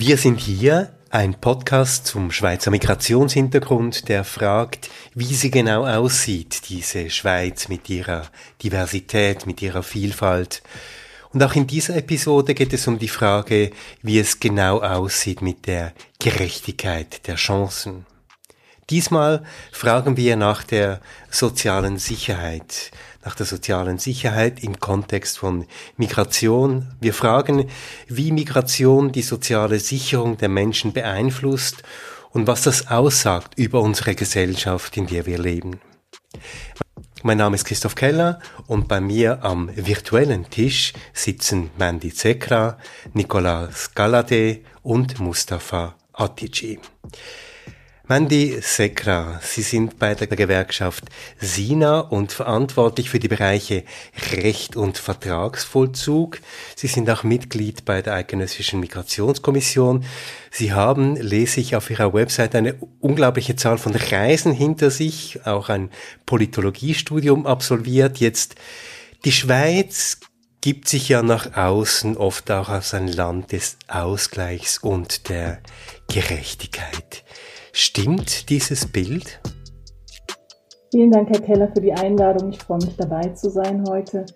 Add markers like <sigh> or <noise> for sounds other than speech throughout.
Wir sind hier, ein Podcast zum Schweizer Migrationshintergrund, der fragt, wie sie genau aussieht, diese Schweiz mit ihrer Diversität, mit ihrer Vielfalt. Und auch in dieser Episode geht es um die Frage, wie es genau aussieht mit der Gerechtigkeit der Chancen. Diesmal fragen wir nach der sozialen Sicherheit, nach der sozialen Sicherheit im Kontext von Migration. Wir fragen, wie Migration die soziale Sicherung der Menschen beeinflusst und was das aussagt über unsere Gesellschaft, in der wir leben. Mein Name ist Christoph Keller und bei mir am virtuellen Tisch sitzen Mandy Zekra, Nicolas Galadé und Mustafa Atici. Mandy Sekra, Sie sind bei der Gewerkschaft SINA und verantwortlich für die Bereiche Recht und Vertragsvollzug. Sie sind auch Mitglied bei der Eidgenössischen Migrationskommission. Sie haben, lese ich auf Ihrer Website, eine unglaubliche Zahl von Reisen hinter sich, auch ein Politologiestudium absolviert. Jetzt die Schweiz gibt sich ja nach außen oft auch als ein Land des Ausgleichs und der Gerechtigkeit. Stimmt dieses Bild? Vielen Dank, Herr Keller, für die Einladung. Ich freue mich dabei zu sein heute.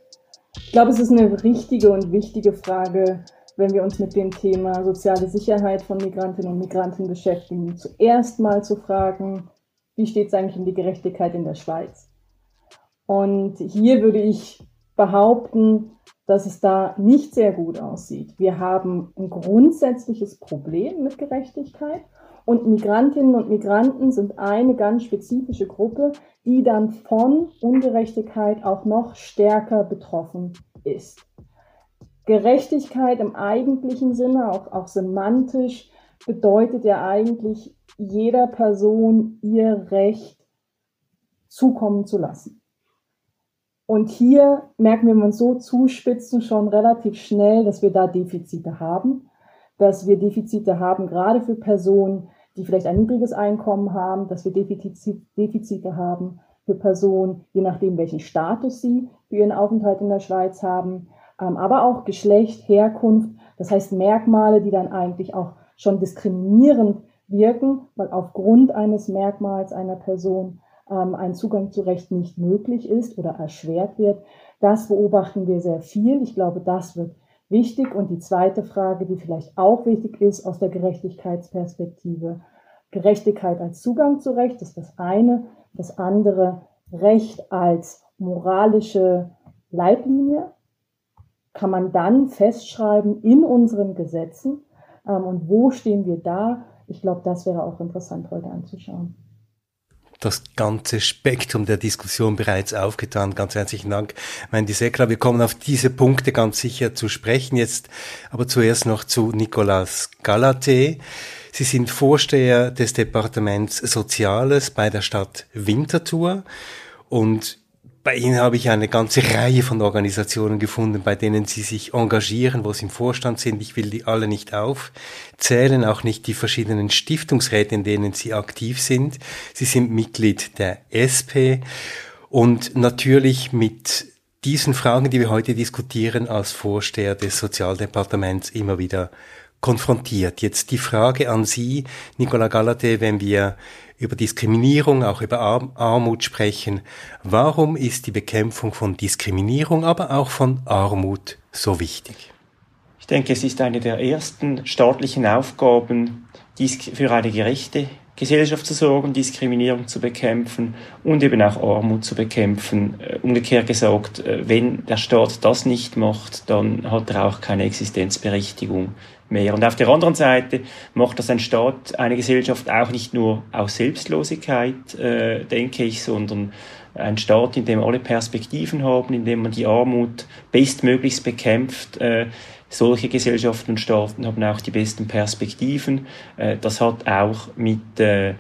Ich glaube, es ist eine richtige und wichtige Frage, wenn wir uns mit dem Thema soziale Sicherheit von Migrantinnen und Migranten beschäftigen, zuerst mal zu fragen, wie steht es eigentlich um die Gerechtigkeit in der Schweiz? Und hier würde ich behaupten, dass es da nicht sehr gut aussieht. Wir haben ein grundsätzliches Problem mit Gerechtigkeit und Migrantinnen und Migranten sind eine ganz spezifische Gruppe, die dann von Ungerechtigkeit auch noch stärker betroffen ist. Gerechtigkeit im eigentlichen Sinne, auch, auch semantisch, bedeutet ja eigentlich, jeder Person ihr Recht zukommen zu lassen. Und hier merken wir, wenn wir uns so zuspitzen, schon relativ schnell, dass wir da Defizite haben dass wir Defizite haben, gerade für Personen, die vielleicht ein niedriges Einkommen haben, dass wir Defizite haben für Personen, je nachdem, welchen Status sie für ihren Aufenthalt in der Schweiz haben, ähm, aber auch Geschlecht, Herkunft, das heißt Merkmale, die dann eigentlich auch schon diskriminierend wirken, weil aufgrund eines Merkmals einer Person ähm, ein Zugang zu Recht nicht möglich ist oder erschwert wird. Das beobachten wir sehr viel. Ich glaube, das wird wichtig. Und die zweite Frage, die vielleicht auch wichtig ist aus der Gerechtigkeitsperspektive, Gerechtigkeit als Zugang zu Recht ist das eine. Das andere, Recht als moralische Leitlinie, kann man dann festschreiben in unseren Gesetzen. Ähm, und wo stehen wir da? Ich glaube, das wäre auch interessant heute anzuschauen das ganze Spektrum der Diskussion bereits aufgetan. Ganz herzlichen Dank, mein Disekra. Wir kommen auf diese Punkte ganz sicher zu sprechen. Jetzt aber zuerst noch zu Nicolas Galate. Sie sind Vorsteher des Departements Soziales bei der Stadt Winterthur und bei Ihnen habe ich eine ganze Reihe von Organisationen gefunden, bei denen Sie sich engagieren, wo Sie im Vorstand sind. Ich will die alle nicht aufzählen, auch nicht die verschiedenen Stiftungsräte, in denen Sie aktiv sind. Sie sind Mitglied der SP und natürlich mit diesen Fragen, die wir heute diskutieren, als Vorsteher des Sozialdepartements immer wieder konfrontiert. Jetzt die Frage an Sie, Nicola Galate, wenn wir über Diskriminierung, auch über Armut sprechen. Warum ist die Bekämpfung von Diskriminierung, aber auch von Armut so wichtig? Ich denke, es ist eine der ersten staatlichen Aufgaben, für eine gerechte Gesellschaft zu sorgen, Diskriminierung zu bekämpfen und eben auch Armut zu bekämpfen. Äh, umgekehrt gesagt, äh, wenn der Staat das nicht macht, dann hat er auch keine Existenzberechtigung mehr. Und auf der anderen Seite macht das ein Staat, eine Gesellschaft auch nicht nur aus Selbstlosigkeit, äh, denke ich, sondern ein Staat, in dem alle Perspektiven haben, in dem man die Armut bestmöglichst bekämpft. Äh, solche Gesellschaften und Staaten haben auch die besten Perspektiven. Äh, das hat auch mit äh,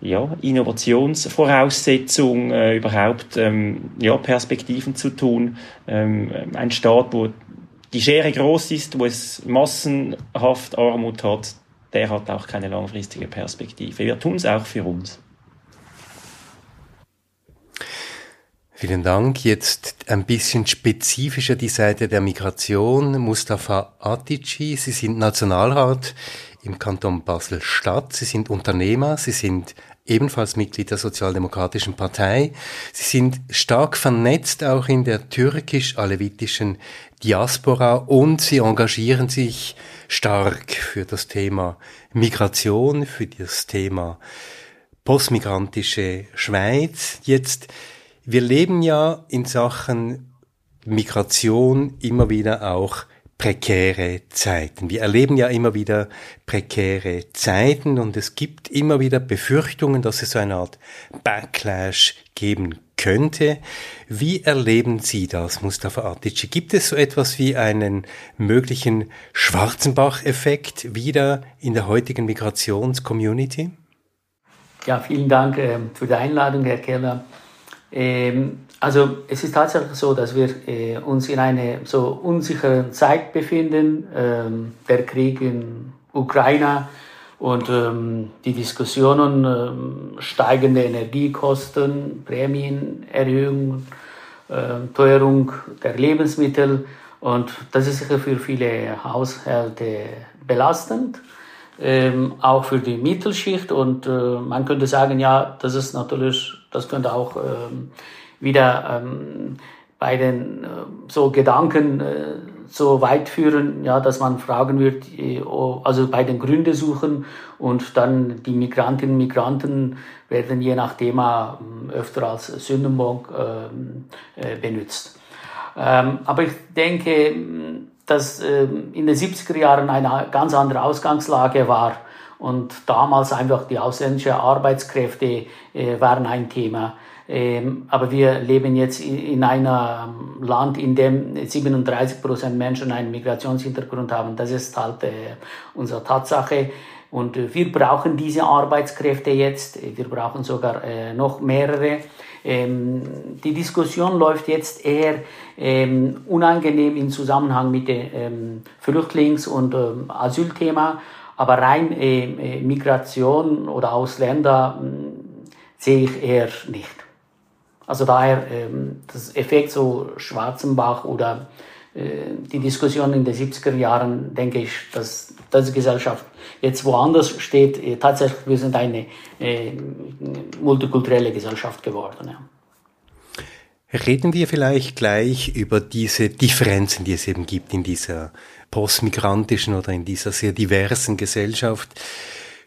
ja, Innovationsvoraussetzungen äh, überhaupt ähm, ja, Perspektiven zu tun. Ähm, ein Staat, wo die Schere groß ist, wo es massenhaft Armut hat, der hat auch keine langfristige Perspektive. Wir tun es auch für uns. Vielen Dank. Jetzt ein bisschen spezifischer die Seite der Migration. Mustafa Atici, Sie sind Nationalrat im Kanton Basel-Stadt. Sie sind Unternehmer, Sie sind ebenfalls Mitglied der Sozialdemokratischen Partei. Sie sind stark vernetzt auch in der türkisch-alevitischen Diaspora und Sie engagieren sich stark für das Thema Migration, für das Thema postmigrantische Schweiz. Jetzt, wir leben ja in Sachen Migration immer wieder auch prekäre Zeiten. Wir erleben ja immer wieder prekäre Zeiten und es gibt immer wieder Befürchtungen, dass es so eine Art Backlash geben könnte. Wie erleben Sie das, Mustafa Atici? Gibt es so etwas wie einen möglichen Schwarzenbach-Effekt wieder in der heutigen Migrationscommunity? Ja, vielen Dank äh, für die Einladung, Herr Keller. Ähm, also es ist tatsächlich so, dass wir äh, uns in einer so unsicheren Zeit befinden. Ähm, der Krieg in Ukraine und ähm, die Diskussionen, ähm, steigende Energiekosten, Prämienerhöhung, äh, Teuerung der Lebensmittel. Und das ist sicher für viele Haushalte belastend, ähm, auch für die Mittelschicht. Und äh, man könnte sagen, ja, das ist natürlich, das könnte auch ähm, wieder ähm, bei den äh, so Gedanken äh, so weit führen, ja, dass man fragen wird, äh, also bei den Gründen suchen und dann die Migrantinnen und Migranten werden je nach Thema ähm, öfter als Sündenbock ähm, äh, benutzt. Ähm, aber ich denke, dass ähm, in den 70er Jahren eine ganz andere Ausgangslage war und damals einfach die ausländischen Arbeitskräfte äh, waren ein Thema. Ähm, aber wir leben jetzt in einem Land, in dem 37 Prozent Menschen einen Migrationshintergrund haben. Das ist halt äh, unsere Tatsache. Und äh, wir brauchen diese Arbeitskräfte jetzt. Wir brauchen sogar äh, noch mehrere. Ähm, die Diskussion läuft jetzt eher ähm, unangenehm im Zusammenhang mit dem ähm, Flüchtlings- und ähm, Asylthema. Aber rein äh, äh Migration oder Ausländer hm, sehe ich eher nicht. Also daher ähm, das Effekt so Schwarzenbach oder äh, die Diskussion in den 70er Jahren, denke ich, dass diese Gesellschaft jetzt woanders steht. Äh, tatsächlich, wir sind eine äh, multikulturelle Gesellschaft geworden. Ja. Reden wir vielleicht gleich über diese Differenzen, die es eben gibt in dieser postmigrantischen oder in dieser sehr diversen Gesellschaft.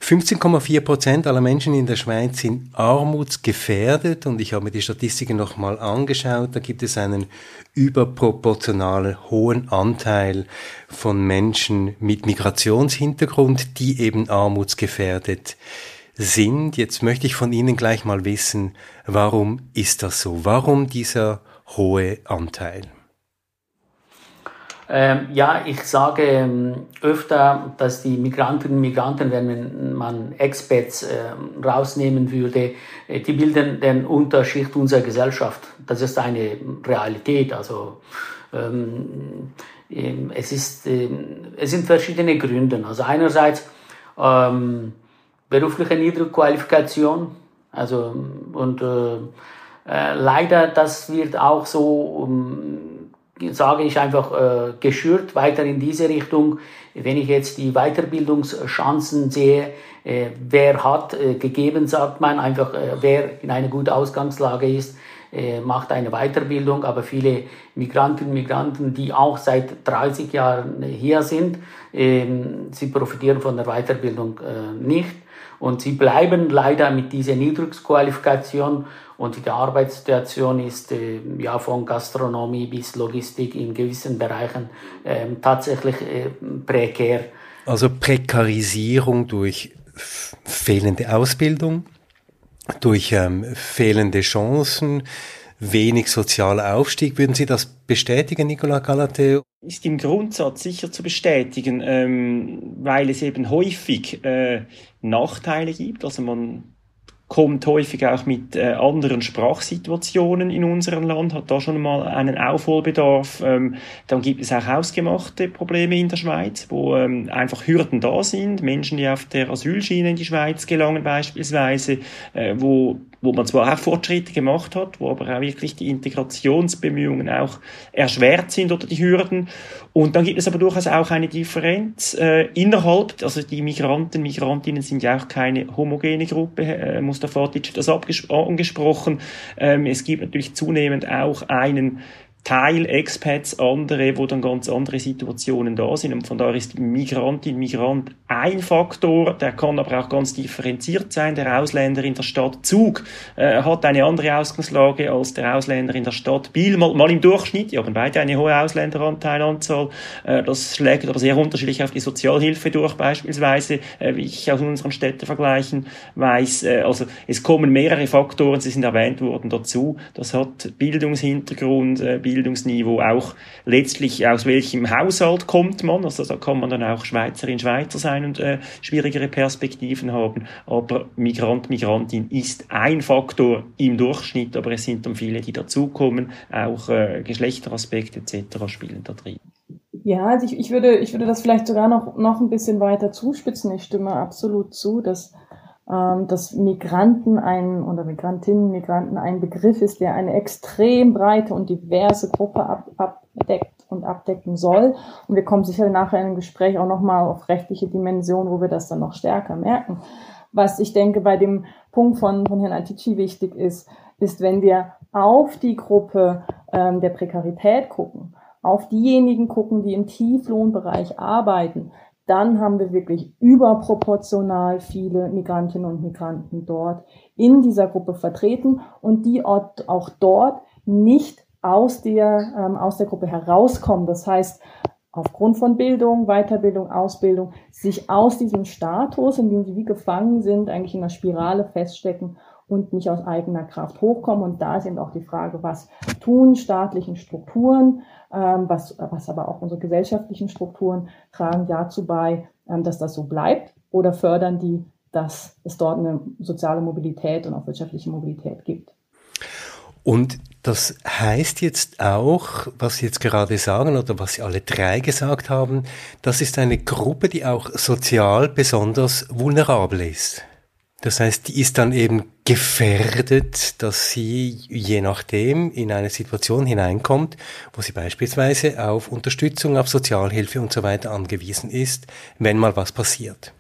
15,4 Prozent aller Menschen in der Schweiz sind armutsgefährdet und ich habe mir die Statistiken nochmal angeschaut. Da gibt es einen überproportional hohen Anteil von Menschen mit Migrationshintergrund, die eben armutsgefährdet sind. Jetzt möchte ich von Ihnen gleich mal wissen, warum ist das so? Warum dieser hohe Anteil? Ähm, ja, ich sage ähm, öfter, dass die Migrantinnen und Migranten, wenn man Experts äh, rausnehmen würde, äh, die bilden den Unterschicht unserer Gesellschaft. Das ist eine Realität. Also ähm, ähm es, ist, äh, es sind verschiedene Gründe. Also einerseits ähm, berufliche Niedrigqualifikation, also und äh, äh, leider das wird auch so um, sage ich einfach, äh, geschürt weiter in diese Richtung. Wenn ich jetzt die Weiterbildungschancen sehe, äh, wer hat äh, gegeben, sagt man einfach, äh, wer in einer guten Ausgangslage ist, äh, macht eine Weiterbildung, aber viele Migrantinnen und Migranten, die auch seit 30 Jahren hier sind, ähm, sie profitieren von der Weiterbildung äh, nicht. Und sie bleiben leider mit dieser Niedrigqualifikation und die Arbeitssituation ist äh, ja von Gastronomie bis Logistik in gewissen Bereichen äh, tatsächlich äh, prekär. Also Prekarisierung durch fehlende Ausbildung, durch ähm, fehlende Chancen, wenig sozialer Aufstieg. Würden Sie das bestätigen, Nicola Galate? Ist im Grundsatz sicher zu bestätigen, ähm, weil es eben häufig äh, Nachteile gibt. Also man kommt häufig auch mit äh, anderen Sprachsituationen in unserem Land, hat da schon mal einen Aufholbedarf. Ähm, dann gibt es auch ausgemachte Probleme in der Schweiz, wo ähm, einfach Hürden da sind. Menschen, die auf der Asylschiene in die Schweiz gelangen beispielsweise, äh, wo wo man zwar auch Fortschritte gemacht hat, wo aber auch wirklich die Integrationsbemühungen auch erschwert sind oder die Hürden. Und dann gibt es aber durchaus auch eine Differenz äh, innerhalb, also die Migranten, Migrantinnen sind ja auch keine homogene Gruppe, äh, Mustafa hat das angesprochen. Ähm, es gibt natürlich zunehmend auch einen Teil Expats, andere, wo dann ganz andere Situationen da sind. Und von daher ist Migrantin, Migrant ein Faktor, der kann aber auch ganz differenziert sein. Der Ausländer in der Stadt Zug äh, hat eine andere Ausgangslage als der Ausländer in der Stadt Biel. Mal, mal im Durchschnitt, die haben beide eine hohe Ausländeranteilanzahl. Äh, das schlägt aber sehr unterschiedlich auf die Sozialhilfe durch, beispielsweise, äh, wie ich aus unseren Städtevergleichen weiß. Äh, also es kommen mehrere Faktoren, sie sind erwähnt worden, dazu. Das hat Bildungshintergrund, äh, Bildungsniveau, auch letztlich aus welchem Haushalt kommt man. Also da kann man dann auch Schweizerin, Schweizer sein und äh, schwierigere Perspektiven haben. Aber Migrant, Migrantin ist ein Faktor im Durchschnitt, aber es sind dann viele, die dazukommen. Auch äh, Geschlechteraspekte etc. spielen da drin. Ja, also ich, ich, würde, ich würde das vielleicht sogar noch, noch ein bisschen weiter zuspitzen. Ich stimme absolut zu, dass dass Migranten ein oder Migrantinnen, Migranten ein Begriff ist, der eine extrem breite und diverse Gruppe ab, abdeckt und abdecken soll. Und wir kommen sicher nachher im Gespräch auch nochmal auf rechtliche Dimensionen, wo wir das dann noch stärker merken. Was ich denke bei dem Punkt von, von Herrn Atici wichtig ist, ist, wenn wir auf die Gruppe ähm, der Prekarität gucken, auf diejenigen gucken, die im Tieflohnbereich arbeiten, dann haben wir wirklich überproportional viele Migrantinnen und Migranten dort in dieser Gruppe vertreten und die auch dort nicht aus der, ähm, aus der Gruppe herauskommen. Das heißt, aufgrund von Bildung, Weiterbildung, Ausbildung, sich aus diesem Status, in dem sie wie gefangen sind, eigentlich in einer Spirale feststecken und nicht aus eigener Kraft hochkommen. Und da ist eben auch die Frage, was tun staatlichen Strukturen, was, was aber auch unsere gesellschaftlichen Strukturen tragen dazu bei, ähm, dass das so bleibt oder fördern die, dass es dort eine soziale Mobilität und auch wirtschaftliche Mobilität gibt. Und das heißt jetzt auch, was Sie jetzt gerade sagen oder was Sie alle drei gesagt haben, das ist eine Gruppe, die auch sozial besonders vulnerabel ist. Das heißt, die ist dann eben gefährdet, dass sie je nachdem in eine Situation hineinkommt, wo sie beispielsweise auf Unterstützung, auf Sozialhilfe und so weiter angewiesen ist, wenn mal was passiert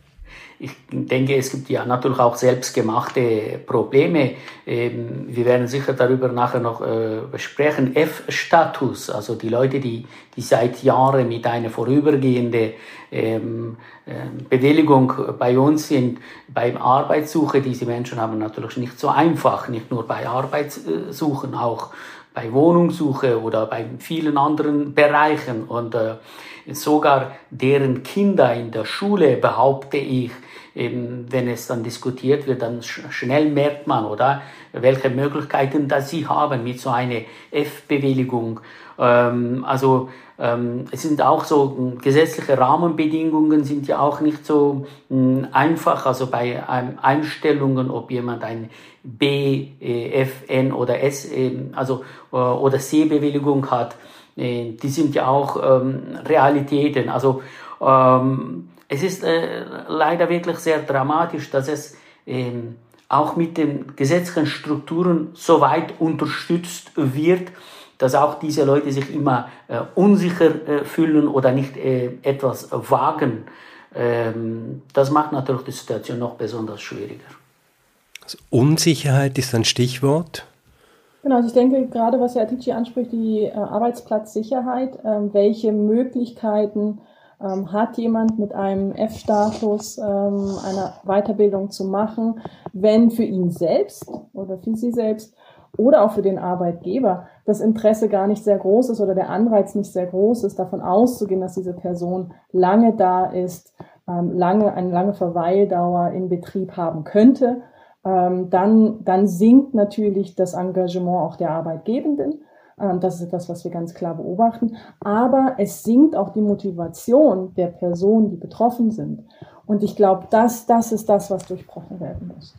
ich denke, es gibt ja natürlich auch selbstgemachte Probleme. Ähm, wir werden sicher darüber nachher noch äh, sprechen. F-Status, also die Leute, die, die seit Jahren mit einer vorübergehenden ähm, äh, Bewilligung bei uns sind, beim Arbeitssuche, diese Menschen haben natürlich nicht so einfach, nicht nur bei Arbeitssuchen, auch bei Wohnungssuche oder bei vielen anderen Bereichen und äh, sogar deren Kinder in der Schule, behaupte ich, eben, wenn es dann diskutiert wird, dann schnell merkt man, oder, welche Möglichkeiten das sie haben mit so einer F-Bewilligung. Ähm, also ähm, es sind auch so gesetzliche Rahmenbedingungen sind ja auch nicht so mh, einfach. Also bei ähm, Einstellungen, ob jemand ein B, äh, F, N oder S, äh, also äh, oder C-Bewilligung hat, äh, die sind ja auch ähm, Realitäten. Also ähm, es ist äh, leider wirklich sehr dramatisch, dass es ähm, auch mit den gesetzlichen Strukturen so weit unterstützt wird, dass auch diese Leute sich immer äh, unsicher äh, fühlen oder nicht äh, etwas wagen. Ähm, das macht natürlich die Situation noch besonders schwieriger. Also Unsicherheit ist ein Stichwort. Genau, also ich denke gerade, was Herr Atici anspricht, die äh, Arbeitsplatzsicherheit, ähm, welche Möglichkeiten ähm, hat jemand mit einem F-Status ähm, eine Weiterbildung zu machen, wenn für ihn selbst oder für sie selbst oder auch für den Arbeitgeber das Interesse gar nicht sehr groß ist oder der Anreiz nicht sehr groß ist, davon auszugehen, dass diese Person lange da ist, ähm, lange, eine lange Verweildauer im Betrieb haben könnte, ähm, dann, dann sinkt natürlich das Engagement auch der Arbeitgebenden das ist etwas, was wir ganz klar beobachten. Aber es sinkt auch die Motivation der Personen, die betroffen sind. Und ich glaube, das, das ist das, was durchbrochen werden muss.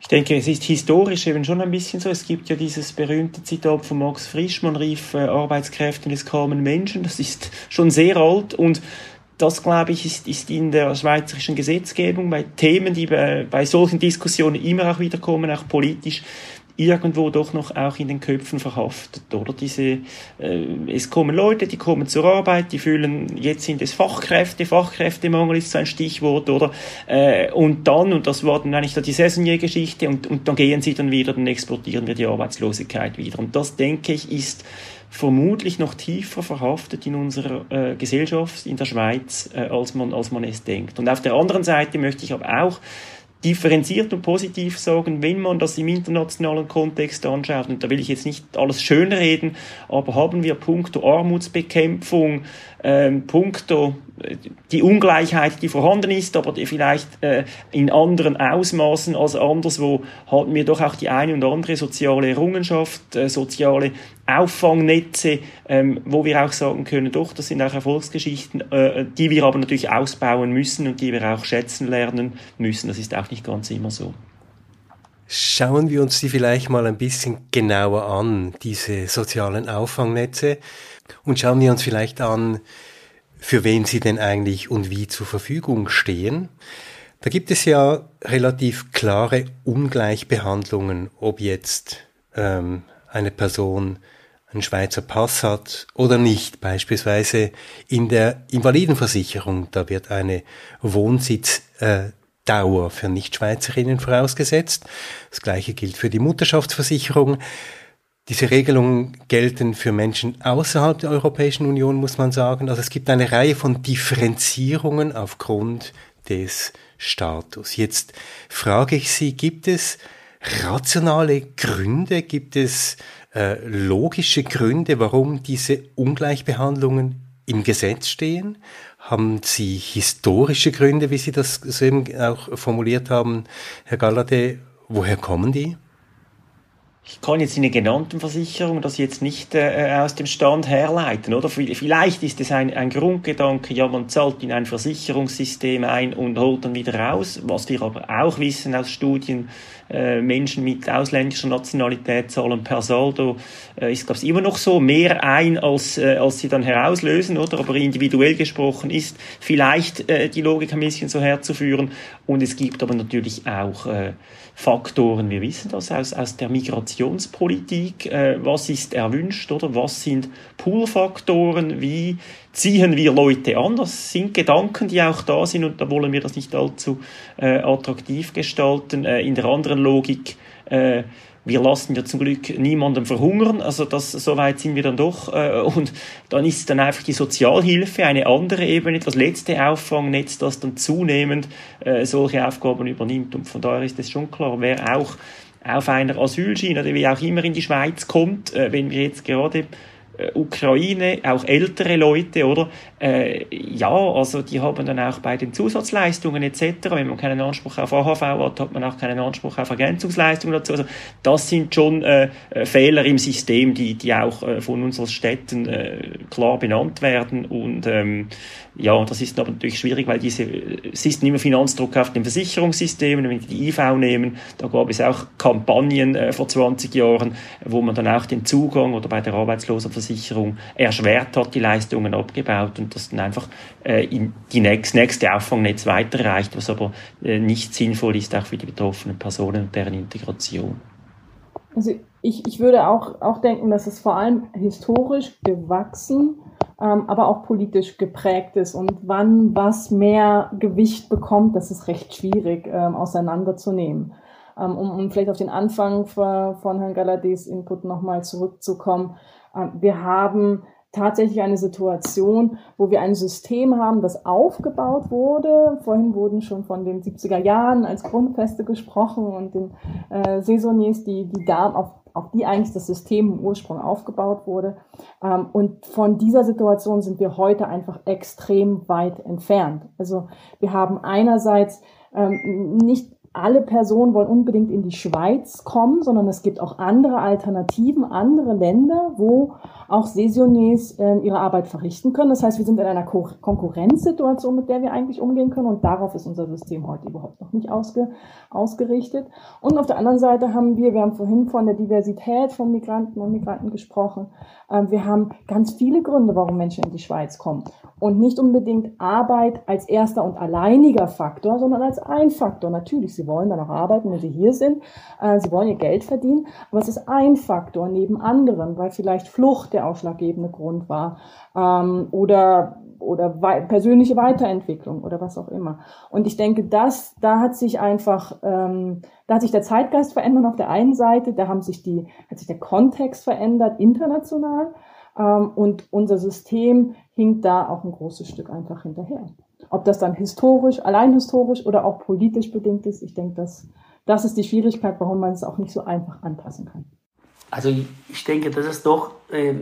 Ich denke, es ist historisch eben schon ein bisschen so. Es gibt ja dieses berühmte Zitat von Max Frisch, man rief äh, Arbeitskräfte des kamen Menschen. Das ist schon sehr alt und das, glaube ich, ist, ist in der schweizerischen Gesetzgebung bei Themen, die bei, bei solchen Diskussionen immer auch wieder kommen, auch politisch, irgendwo doch noch auch in den Köpfen verhaftet, oder? Diese, äh, es kommen Leute, die kommen zur Arbeit, die fühlen, jetzt sind es Fachkräfte, Fachkräftemangel ist so ein Stichwort, oder? Äh, und dann, und das war dann eigentlich die Saisoniergeschichte, und, und dann gehen sie dann wieder, dann exportieren wir die Arbeitslosigkeit wieder. Und das, denke ich, ist vermutlich noch tiefer verhaftet in unserer äh, Gesellschaft in der Schweiz, äh, als, man, als man es denkt. Und auf der anderen Seite möchte ich aber auch differenziert und positiv sagen, wenn man das im internationalen Kontext anschaut, und da will ich jetzt nicht alles schönreden, aber haben wir punkto Armutsbekämpfung, ähm, punkto die Ungleichheit, die vorhanden ist, aber die vielleicht äh, in anderen Ausmaßen als anderswo, haben wir doch auch die eine und andere soziale Errungenschaft, äh, soziale Auffangnetze, ähm, wo wir auch sagen können, doch, das sind auch Erfolgsgeschichten, äh, die wir aber natürlich ausbauen müssen und die wir auch schätzen lernen müssen. Das ist auch nicht ganz immer so. Schauen wir uns die vielleicht mal ein bisschen genauer an, diese sozialen Auffangnetze. Und schauen wir uns vielleicht an, für wen sie denn eigentlich und wie zur Verfügung stehen. Da gibt es ja relativ klare Ungleichbehandlungen, ob jetzt ähm, eine Person einen Schweizer Pass hat oder nicht. Beispielsweise in der Invalidenversicherung, da wird eine Wohnsitzdauer für Nichtschweizerinnen vorausgesetzt. Das gleiche gilt für die Mutterschaftsversicherung. Diese Regelungen gelten für Menschen außerhalb der Europäischen Union, muss man sagen. Also es gibt eine Reihe von Differenzierungen aufgrund des Status. Jetzt frage ich Sie, gibt es rationale Gründe, gibt es äh, logische Gründe, warum diese Ungleichbehandlungen im Gesetz stehen? Haben Sie historische Gründe, wie Sie das so eben auch formuliert haben, Herr Gallade? Woher kommen die? Ich kann jetzt in der genannten Versicherung das jetzt nicht äh, aus dem Stand herleiten, oder? Vielleicht ist es ein, ein Grundgedanke, ja, man zahlt in ein Versicherungssystem ein und holt dann wieder raus. Was wir aber auch wissen aus Studien, äh, Menschen mit ausländischer Nationalität zahlen per Saldo, äh, ist, glaube ich, immer noch so, mehr ein, als, äh, als sie dann herauslösen, oder? Aber individuell gesprochen ist vielleicht äh, die Logik ein bisschen so herzuführen. Und es gibt aber natürlich auch äh, Faktoren. Wir wissen das aus, aus der Migrationspolitik. Äh, was ist erwünscht oder was sind Pull-Faktoren? Wie ziehen wir Leute an? Das sind Gedanken, die auch da sind und da wollen wir das nicht allzu äh, attraktiv gestalten. Äh, in der anderen Logik äh, wir lassen ja zum Glück niemandem verhungern, also das, so weit sind wir dann doch. Äh, und dann ist dann einfach die Sozialhilfe eine andere Ebene, das letzte Auffangnetz, das dann zunehmend äh, solche Aufgaben übernimmt. Und von daher ist es schon klar, wer auch auf einer Asylschiene oder wie auch immer in die Schweiz kommt, äh, wenn wir jetzt gerade Ukraine, auch ältere Leute, oder? Äh, ja, also die haben dann auch bei den Zusatzleistungen etc., wenn man keinen Anspruch auf AHV hat, hat man auch keinen Anspruch auf Ergänzungsleistungen dazu. Also das sind schon äh, äh, Fehler im System, die, die auch äh, von uns als Städten äh, klar benannt werden und ähm, ja, das ist aber natürlich schwierig, weil diese, es ist immer Finanzdruck auf den Versicherungssystemen. Wenn wir die IV nehmen, da gab es auch Kampagnen äh, vor 20 Jahren, wo man dann auch den Zugang oder bei der Arbeitslosenversicherung erschwert hat, die Leistungen abgebaut und das dann einfach äh, in die nächst, nächste Auffangnetz weiterreicht, was aber äh, nicht sinnvoll ist, auch für die betroffenen Personen und deren Integration. Also ich, ich würde auch, auch denken, dass es vor allem historisch gewachsen ähm, aber auch politisch geprägt ist. Und wann was mehr Gewicht bekommt, das ist recht schwierig ähm, auseinanderzunehmen. Ähm, um, um vielleicht auf den Anfang von Herrn Galadés Input nochmal zurückzukommen. Ähm, wir haben tatsächlich eine Situation, wo wir ein System haben, das aufgebaut wurde. Vorhin wurden schon von den 70er Jahren als Grundfeste gesprochen und den äh, Saisoniers, die, die da auf auf die eigentlich das System im Ursprung aufgebaut wurde. Ähm, und von dieser Situation sind wir heute einfach extrem weit entfernt. Also wir haben einerseits ähm, nicht alle Personen wollen unbedingt in die Schweiz kommen, sondern es gibt auch andere Alternativen, andere Länder, wo auch Saisonniers äh, ihre Arbeit verrichten können. Das heißt, wir sind in einer Ko Konkurrenzsituation, mit der wir eigentlich umgehen können und darauf ist unser System heute überhaupt noch nicht ausge ausgerichtet. Und auf der anderen Seite haben wir, wir haben vorhin von der Diversität von Migranten und Migranten gesprochen, äh, wir haben ganz viele Gründe, warum Menschen in die Schweiz kommen und nicht unbedingt Arbeit als erster und alleiniger Faktor, sondern als ein Faktor. Natürlich, sie wollen dann auch arbeiten, wenn sie hier sind. Äh, sie wollen ihr Geld verdienen. Aber es ist ein Faktor neben anderen, weil vielleicht Flucht der ausschlaggebende Grund war ähm, oder oder wei persönliche Weiterentwicklung oder was auch immer. Und ich denke, das, da hat sich einfach, ähm, da hat sich der Zeitgeist verändert auf der einen Seite, da haben sich die, hat sich der Kontext verändert international ähm, und unser System hinkt da auch ein großes Stück einfach hinterher. Ob das dann historisch, allein historisch oder auch politisch bedingt ist, ich denke, das, das ist die Schwierigkeit, warum man es auch nicht so einfach anpassen kann. Also ich denke, dass es doch äh,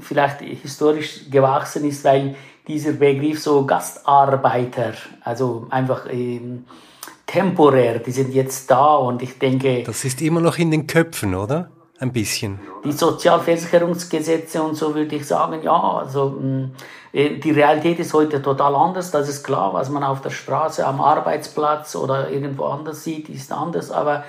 vielleicht historisch gewachsen ist, weil dieser Begriff so Gastarbeiter, also einfach äh, temporär, die sind jetzt da und ich denke... Das ist immer noch in den Köpfen, oder? Ein bisschen. Die Sozialversicherungsgesetze und so würde ich sagen, ja, also mm, äh, die Realität ist heute total anders, das ist klar, was man auf der Straße, am Arbeitsplatz oder irgendwo anders sieht, ist anders, aber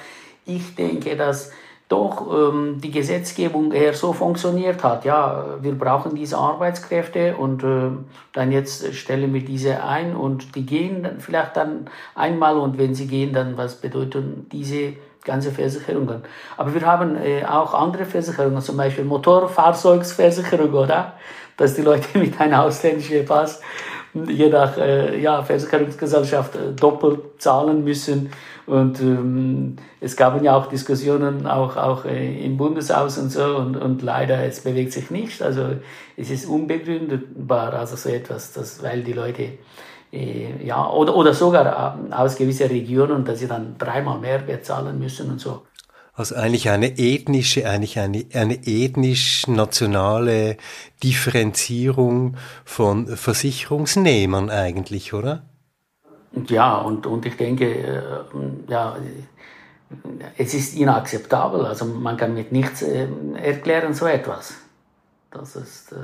ich denke, dass doch ähm, die Gesetzgebung eher so funktioniert hat. Ja, wir brauchen diese Arbeitskräfte und äh, dann jetzt stellen wir diese ein und die gehen dann vielleicht dann einmal und wenn sie gehen, dann was bedeuten diese ganze Versicherungen. Aber wir haben äh, auch andere Versicherungen, zum Beispiel Motorfahrzeugsversicherung, oder? Dass die Leute <laughs> mit einem ausländischen Pass je nach äh, ja, Versicherungsgesellschaft äh, doppelt zahlen müssen. Und ähm, es gab ja auch Diskussionen auch, auch äh, im Bundeshaus und so und, und leider es bewegt sich nicht. Also es ist unbegründbar, also so etwas, das, weil die Leute äh, ja, oder, oder sogar äh, aus gewissen Regionen, dass sie dann dreimal mehr bezahlen müssen und so. Also eigentlich eine ethnische, eigentlich eine, eine ethnisch-nationale Differenzierung von Versicherungsnehmern eigentlich, oder? Ja, und, und ich denke, äh, ja, es ist inakzeptabel. Also man kann mit nichts äh, erklären so etwas. Das ist... Äh,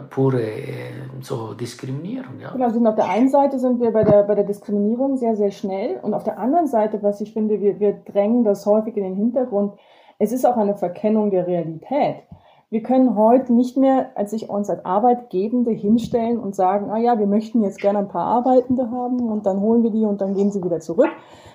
pure äh, so Diskriminierung. Ja. Genau, also auf der einen Seite sind wir bei der, bei der Diskriminierung sehr, sehr schnell und auf der anderen Seite, was ich finde, wir, wir drängen das häufig in den Hintergrund, es ist auch eine Verkennung der Realität. Wir können heute nicht mehr als sich uns als Arbeitgebende hinstellen und sagen, ah ja, wir möchten jetzt gerne ein paar Arbeitende haben und dann holen wir die und dann gehen sie wieder zurück.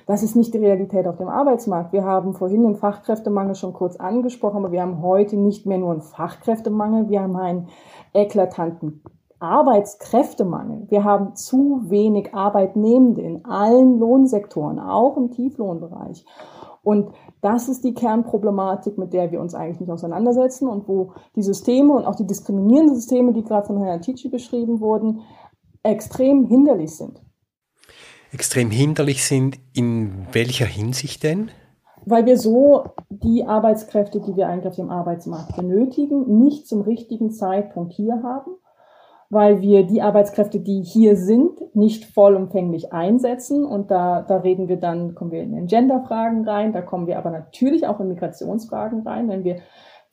Das ist nicht die Realität auf dem Arbeitsmarkt. Wir haben vorhin den Fachkräftemangel schon kurz angesprochen, aber wir haben heute nicht mehr nur einen Fachkräftemangel, wir haben einen eklatanten Arbeitskräftemangel. Wir haben zu wenig Arbeitnehmende in allen Lohnsektoren, auch im Tieflohnbereich. Und das ist die Kernproblematik, mit der wir uns eigentlich nicht auseinandersetzen und wo die Systeme und auch die diskriminierenden Systeme, die gerade von Herrn Ticci beschrieben wurden, extrem hinderlich sind. Extrem hinderlich sind in welcher Hinsicht denn? Weil wir so die Arbeitskräfte, die wir eigentlich auf dem Arbeitsmarkt benötigen, nicht zum richtigen Zeitpunkt hier haben weil wir die Arbeitskräfte, die hier sind, nicht vollumfänglich einsetzen. Und da, da reden wir dann, kommen wir in den Genderfragen rein, da kommen wir aber natürlich auch in Migrationsfragen rein. Wenn wir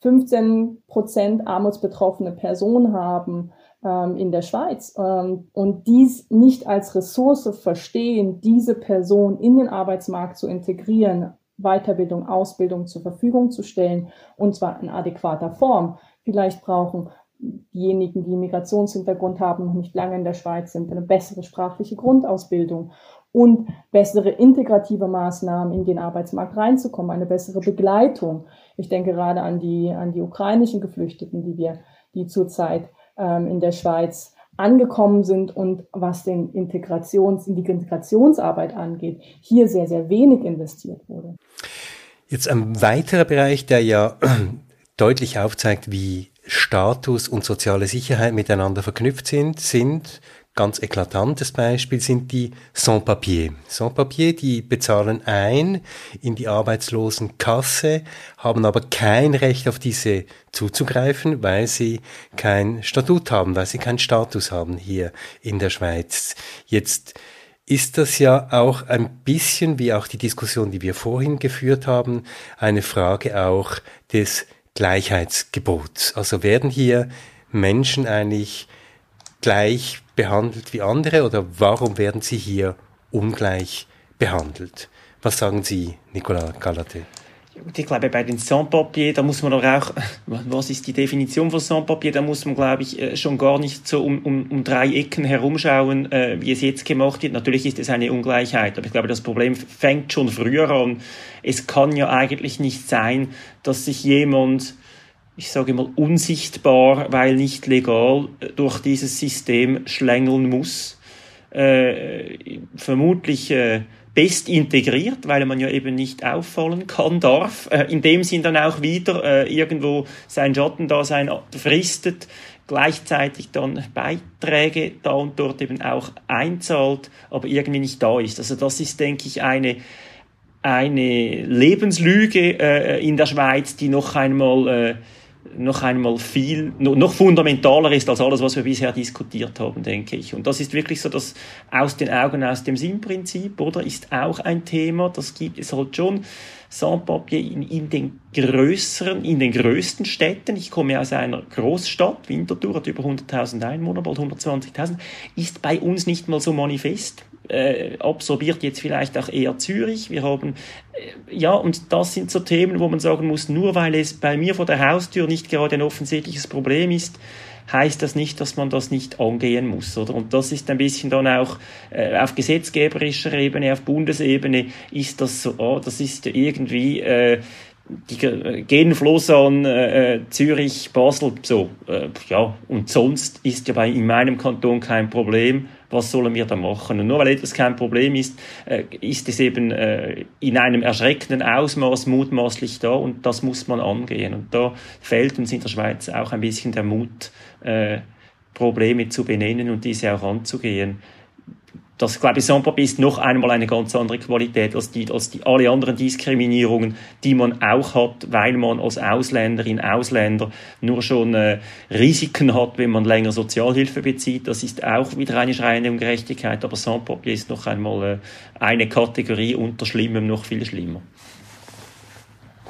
15 Prozent armutsbetroffene Personen haben ähm, in der Schweiz ähm, und dies nicht als Ressource verstehen, diese Person in den Arbeitsmarkt zu integrieren, Weiterbildung, Ausbildung zur Verfügung zu stellen, und zwar in adäquater Form. Vielleicht brauchen diejenigen, die Migrationshintergrund haben, noch nicht lange in der Schweiz sind, eine bessere sprachliche Grundausbildung und bessere integrative Maßnahmen in den Arbeitsmarkt reinzukommen, eine bessere Begleitung. Ich denke gerade an die, an die ukrainischen Geflüchteten, die wir, die zurzeit ähm, in der Schweiz angekommen sind und was den Integrations, in die Integrationsarbeit angeht, hier sehr, sehr wenig investiert wurde. Jetzt ein weiterer Bereich, der ja <clears throat> deutlich aufzeigt, wie Status und soziale Sicherheit miteinander verknüpft sind, sind ganz eklatantes Beispiel sind die Sans-Papier. Sans-Papier, die bezahlen ein in die Arbeitslosenkasse, haben aber kein Recht auf diese zuzugreifen, weil sie kein Statut haben, weil sie keinen Status haben hier in der Schweiz. Jetzt ist das ja auch ein bisschen wie auch die Diskussion, die wir vorhin geführt haben, eine Frage auch des Gleichheitsgebots. Also werden hier Menschen eigentlich gleich behandelt wie andere oder warum werden sie hier ungleich behandelt? Was sagen Sie, Nicolas Galate? ich glaube, bei den Sans-Papiers, da muss man doch auch, <laughs> was ist die Definition von Sans-Papier, da muss man, glaube ich, äh, schon gar nicht so um, um, um drei Ecken herumschauen, äh, wie es jetzt gemacht wird. Natürlich ist es eine Ungleichheit, aber ich glaube, das Problem fängt schon früher an. Es kann ja eigentlich nicht sein, dass sich jemand, ich sage mal, unsichtbar, weil nicht legal, äh, durch dieses System schlängeln muss. Äh, vermutlich äh, best integriert, weil man ja eben nicht auffallen kann, darf, äh, in dem Sinn dann auch wieder äh, irgendwo sein Schattendasein fristet, gleichzeitig dann Beiträge da und dort eben auch einzahlt, aber irgendwie nicht da ist. Also das ist, denke ich, eine eine Lebenslüge äh, in der Schweiz, die noch einmal noch einmal viel, noch fundamentaler ist als alles, was wir bisher diskutiert haben, denke ich. Und das ist wirklich so das aus den Augen, aus dem Sinn-Prinzip, oder? Ist auch ein Thema, das gibt es halt schon. Sans-Papier in, in den größeren, in den größten Städten, ich komme aus einer Großstadt, Winterthur hat über 100.000 Einwohner, bald 120.000, ist bei uns nicht mal so manifest äh, absorbiert jetzt vielleicht auch eher Zürich. Wir haben, äh, ja, und das sind so Themen, wo man sagen muss, nur weil es bei mir vor der Haustür nicht gerade ein offensichtliches Problem ist, heißt das nicht, dass man das nicht angehen muss, oder? Und das ist ein bisschen dann auch äh, auf gesetzgeberischer Ebene, auf Bundesebene ist das so, oh, das ist irgendwie äh, die gehen Fluss an äh, Zürich, Basel, so, äh, ja, und sonst ist ja bei, in meinem Kanton kein Problem was sollen wir da machen? Und nur weil etwas kein Problem ist, äh, ist es eben äh, in einem erschreckenden Ausmaß mutmaßlich da und das muss man angehen. Und da fehlt uns in der Schweiz auch ein bisschen der Mut, äh, Probleme zu benennen und diese auch anzugehen das, glaube ich, Sans-Papier ist noch einmal eine ganz andere Qualität als die, als die alle anderen Diskriminierungen, die man auch hat, weil man als Ausländerin, Ausländer nur schon äh, Risiken hat, wenn man länger Sozialhilfe bezieht. Das ist auch wieder eine schreiende Ungerechtigkeit, aber Sans-Papier ist noch einmal äh, eine Kategorie unter Schlimmem noch viel schlimmer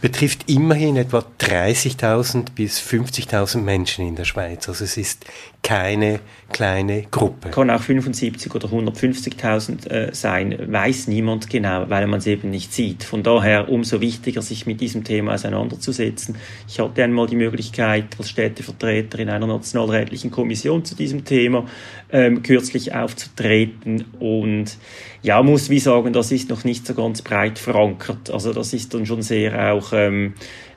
betrifft immerhin etwa 30.000 bis 50.000 Menschen in der Schweiz. Also es ist keine kleine Gruppe. Kann auch 75 oder 150.000 äh, sein, weiß niemand genau, weil man es eben nicht sieht. Von daher umso wichtiger, sich mit diesem Thema auseinanderzusetzen. Ich hatte einmal die Möglichkeit, als Städtevertreter in einer nationalrätlichen Kommission zu diesem Thema ähm, kürzlich aufzutreten und ja, muss wie sagen, das ist noch nicht so ganz breit verankert. Also das ist dann schon sehr auch ähm,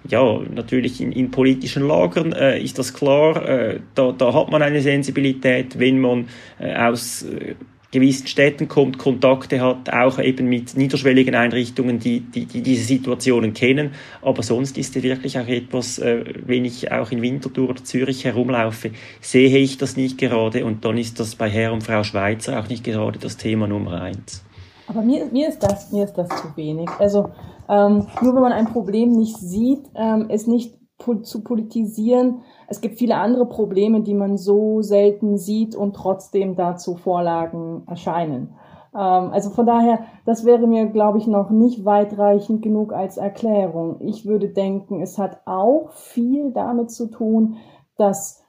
ja, natürlich in, in politischen Lagern äh, ist das klar, äh, da, da hat man eine Sensibilität, wenn man äh, aus äh, gewissen Städten kommt, Kontakte hat, auch eben mit niederschwelligen Einrichtungen, die, die, die diese Situationen kennen. Aber sonst ist es wirklich auch etwas, äh, wenn ich auch in Winterthur oder Zürich herumlaufe, sehe ich das nicht gerade und dann ist das bei Herr und Frau Schweizer auch nicht gerade das Thema Nummer eins. Aber mir, mir, ist, das, mir ist das zu wenig. Also ähm, nur wenn man ein Problem nicht sieht, ähm, es nicht po zu politisieren. Es gibt viele andere Probleme, die man so selten sieht und trotzdem dazu Vorlagen erscheinen. Ähm, also von daher, das wäre mir, glaube ich, noch nicht weitreichend genug als Erklärung. Ich würde denken, es hat auch viel damit zu tun, dass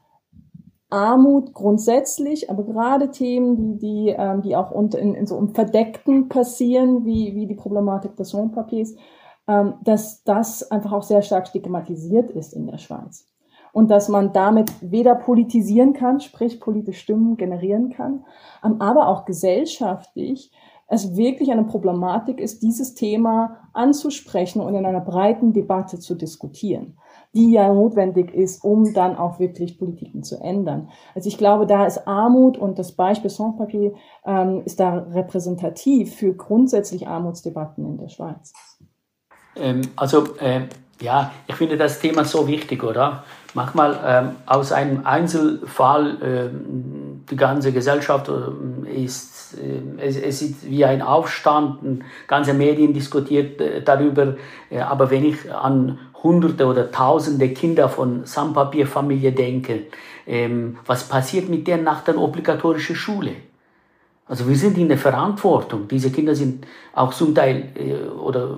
Armut grundsätzlich, aber gerade Themen, die, die, ähm, die auch unter, in, in so einem Verdeckten passieren, wie, wie die Problematik des Wohnpapiers, ähm, dass das einfach auch sehr stark stigmatisiert ist in der Schweiz. Und dass man damit weder politisieren kann, sprich politische Stimmen generieren kann, ähm, aber auch gesellschaftlich es wirklich eine Problematik ist, dieses Thema anzusprechen und in einer breiten Debatte zu diskutieren die ja notwendig ist, um dann auch wirklich Politiken zu ändern. Also ich glaube, da ist Armut und das Beispiel Sans-Papier ähm, ist da repräsentativ für grundsätzlich Armutsdebatten in der Schweiz. Ähm, also äh, ja, ich finde das Thema so wichtig, oder? Manchmal ähm, aus einem Einzelfall ähm, die ganze Gesellschaft äh, ist äh, es, es, ist wie ein Aufstand, ganze Medien diskutiert äh, darüber, äh, aber wenn ich an Hunderte oder Tausende Kinder von Sandpapierfamilie denken, ähm, was passiert mit denen nach der obligatorischen Schule? Also wir sind in der Verantwortung. Diese Kinder sind auch zum Teil äh, oder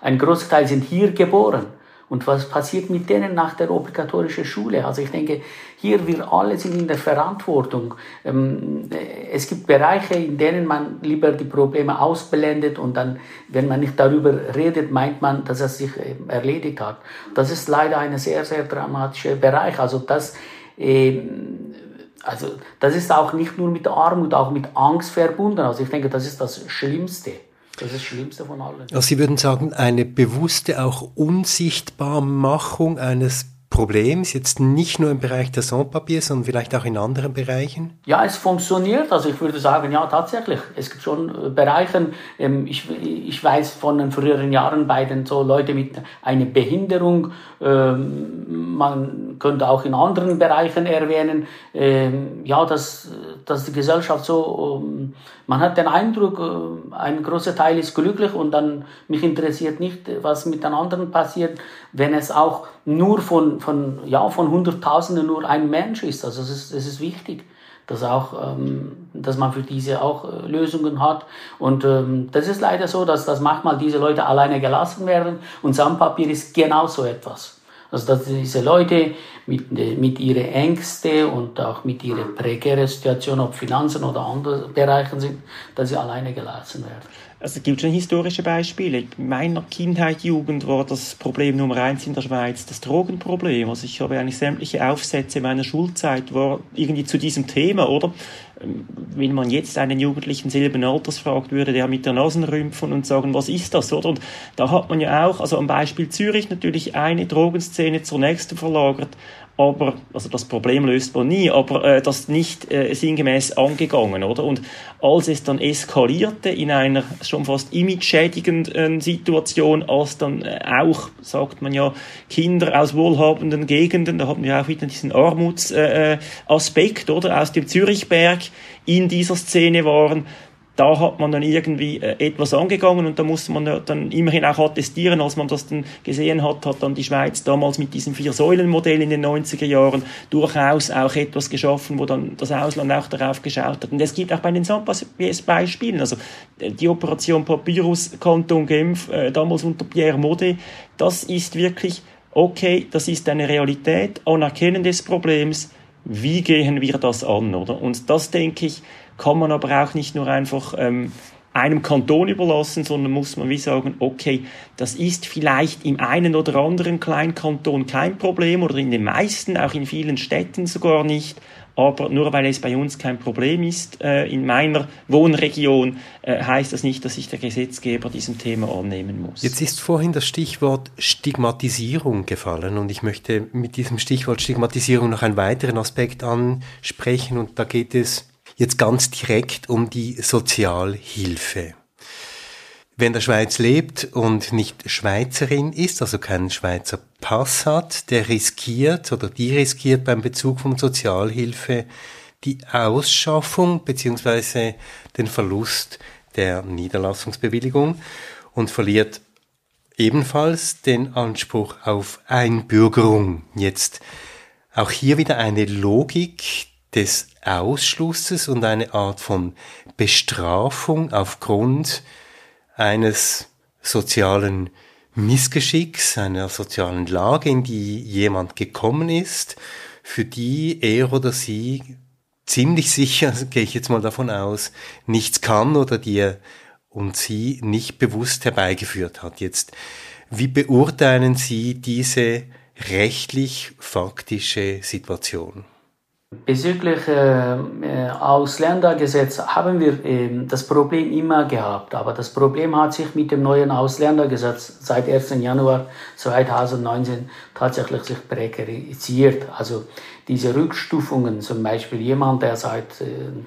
ein großer Teil sind hier geboren. Und was passiert mit denen nach der obligatorischen Schule? Also ich denke, hier wir alle sind in der Verantwortung. Ähm, es gibt Bereiche, in denen man lieber die Probleme ausblendet und dann, wenn man nicht darüber redet, meint man, dass es sich erledigt hat. Das ist leider ein sehr, sehr dramatischer Bereich. Also das, ähm, also das ist auch nicht nur mit Armut, auch mit Angst verbunden. Also ich denke, das ist das Schlimmste. Das ist das Schlimmste von allen. Also Sie würden sagen, eine bewusste, auch Unsichtbarmachung eines Problems, jetzt nicht nur im Bereich der Sans-Papier, sondern vielleicht auch in anderen Bereichen? Ja, es funktioniert. Also ich würde sagen, ja, tatsächlich. Es gibt schon äh, Bereiche, ähm, ich, ich weiß von den früheren Jahren bei den so Leute mit einer Behinderung, ähm, man könnte auch in anderen Bereichen erwähnen, ähm, ja, dass, dass die Gesellschaft so, man hat den Eindruck, äh, ein großer Teil ist glücklich und dann mich interessiert nicht, was mit den anderen passiert, wenn es auch nur von, von, ja, von Hunderttausenden nur ein Mensch ist. Also es ist, es ist wichtig, dass, auch, ähm, dass man für diese auch äh, Lösungen hat. Und ähm, das ist leider so, dass, dass manchmal diese Leute alleine gelassen werden. Und Sandpapier ist genau so etwas. Also dass diese Leute mit, mit ihren Ängsten und auch mit ihrer prekären Situation, ob Finanzen oder andere Bereiche sind, dass sie alleine gelassen werden. Also es gibt schon historische Beispiele. In meiner Kindheit, Jugend war das Problem Nummer eins in der Schweiz das Drogenproblem. Also ich habe eigentlich sämtliche Aufsätze meiner Schulzeit war irgendwie zu diesem Thema, oder? Wenn man jetzt einen Jugendlichen selben Alters fragt, würde der mit der Nase rümpfen und sagen, was ist das, oder? Und da hat man ja auch, also am Beispiel Zürich natürlich eine Drogenszene zur nächsten verlagert aber, also das Problem löst man nie, aber äh, das nicht äh, sinngemäß angegangen, oder? Und als es dann eskalierte in einer schon fast image-schädigenden Situation, als dann äh, auch, sagt man ja, Kinder aus wohlhabenden Gegenden, da haben wir auch wieder diesen Armutsaspekt, äh, oder, aus dem Zürichberg in dieser Szene waren, da hat man dann irgendwie äh, etwas angegangen und da musste man dann immerhin auch attestieren, als man das dann gesehen hat, hat dann die Schweiz damals mit diesem Vier-Säulen-Modell in den 90er Jahren durchaus auch etwas geschaffen, wo dann das Ausland auch darauf geschaut hat. Und es gibt auch bei den Beispielen, also äh, die Operation Papyrus Kanton Genf, äh, damals unter Pierre Modet, das ist wirklich, okay, das ist eine Realität, Anerkennen des Problems, wie gehen wir das an, oder? Und das denke ich, kann man aber auch nicht nur einfach ähm, einem Kanton überlassen, sondern muss man wie sagen, okay, das ist vielleicht im einen oder anderen Kleinkanton kein Problem oder in den meisten, auch in vielen Städten sogar nicht. Aber nur weil es bei uns kein Problem ist, äh, in meiner Wohnregion, äh, heißt das nicht, dass sich der Gesetzgeber diesem Thema annehmen muss. Jetzt ist vorhin das Stichwort Stigmatisierung gefallen und ich möchte mit diesem Stichwort Stigmatisierung noch einen weiteren Aspekt ansprechen und da geht es jetzt ganz direkt um die Sozialhilfe. Wer in der Schweiz lebt und nicht Schweizerin ist, also keinen Schweizer Pass hat, der riskiert oder die riskiert beim Bezug von Sozialhilfe die Ausschaffung beziehungsweise den Verlust der Niederlassungsbewilligung und verliert ebenfalls den Anspruch auf Einbürgerung. Jetzt auch hier wieder eine Logik, des Ausschlusses und eine Art von Bestrafung aufgrund eines sozialen Missgeschicks, einer sozialen Lage, in die jemand gekommen ist, für die er oder sie ziemlich sicher, <laughs> gehe ich jetzt mal davon aus, nichts kann oder die er und sie nicht bewusst herbeigeführt hat. Jetzt, wie beurteilen Sie diese rechtlich faktische Situation? Bezüglich äh, äh, Ausländergesetz haben wir äh, das Problem immer gehabt, aber das Problem hat sich mit dem neuen Ausländergesetz seit 1. Januar 2019 tatsächlich sich prekarisiert. Also diese Rückstufungen, zum Beispiel jemand, der seit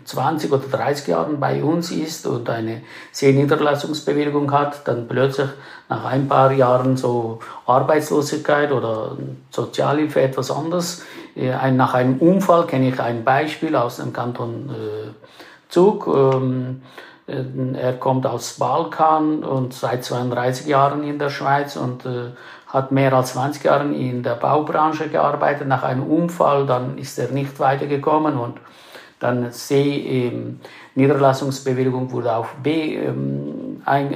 20 äh, oder 30 Jahren bei uns ist und eine Sehniederlassungsbewilligung hat, dann plötzlich nach ein paar Jahren so Arbeitslosigkeit oder Sozialhilfe etwas anders ein, nach einem Unfall kenne ich ein Beispiel aus dem Kanton äh, Zug. Ähm, äh, er kommt aus Balkan und seit 32 Jahren in der Schweiz und äh, hat mehr als 20 Jahre in der Baubranche gearbeitet. Nach einem Unfall, dann ist er nicht weitergekommen und Dann C, ähm, Niederlassungsbewilligung wurde auf B ähm, ein,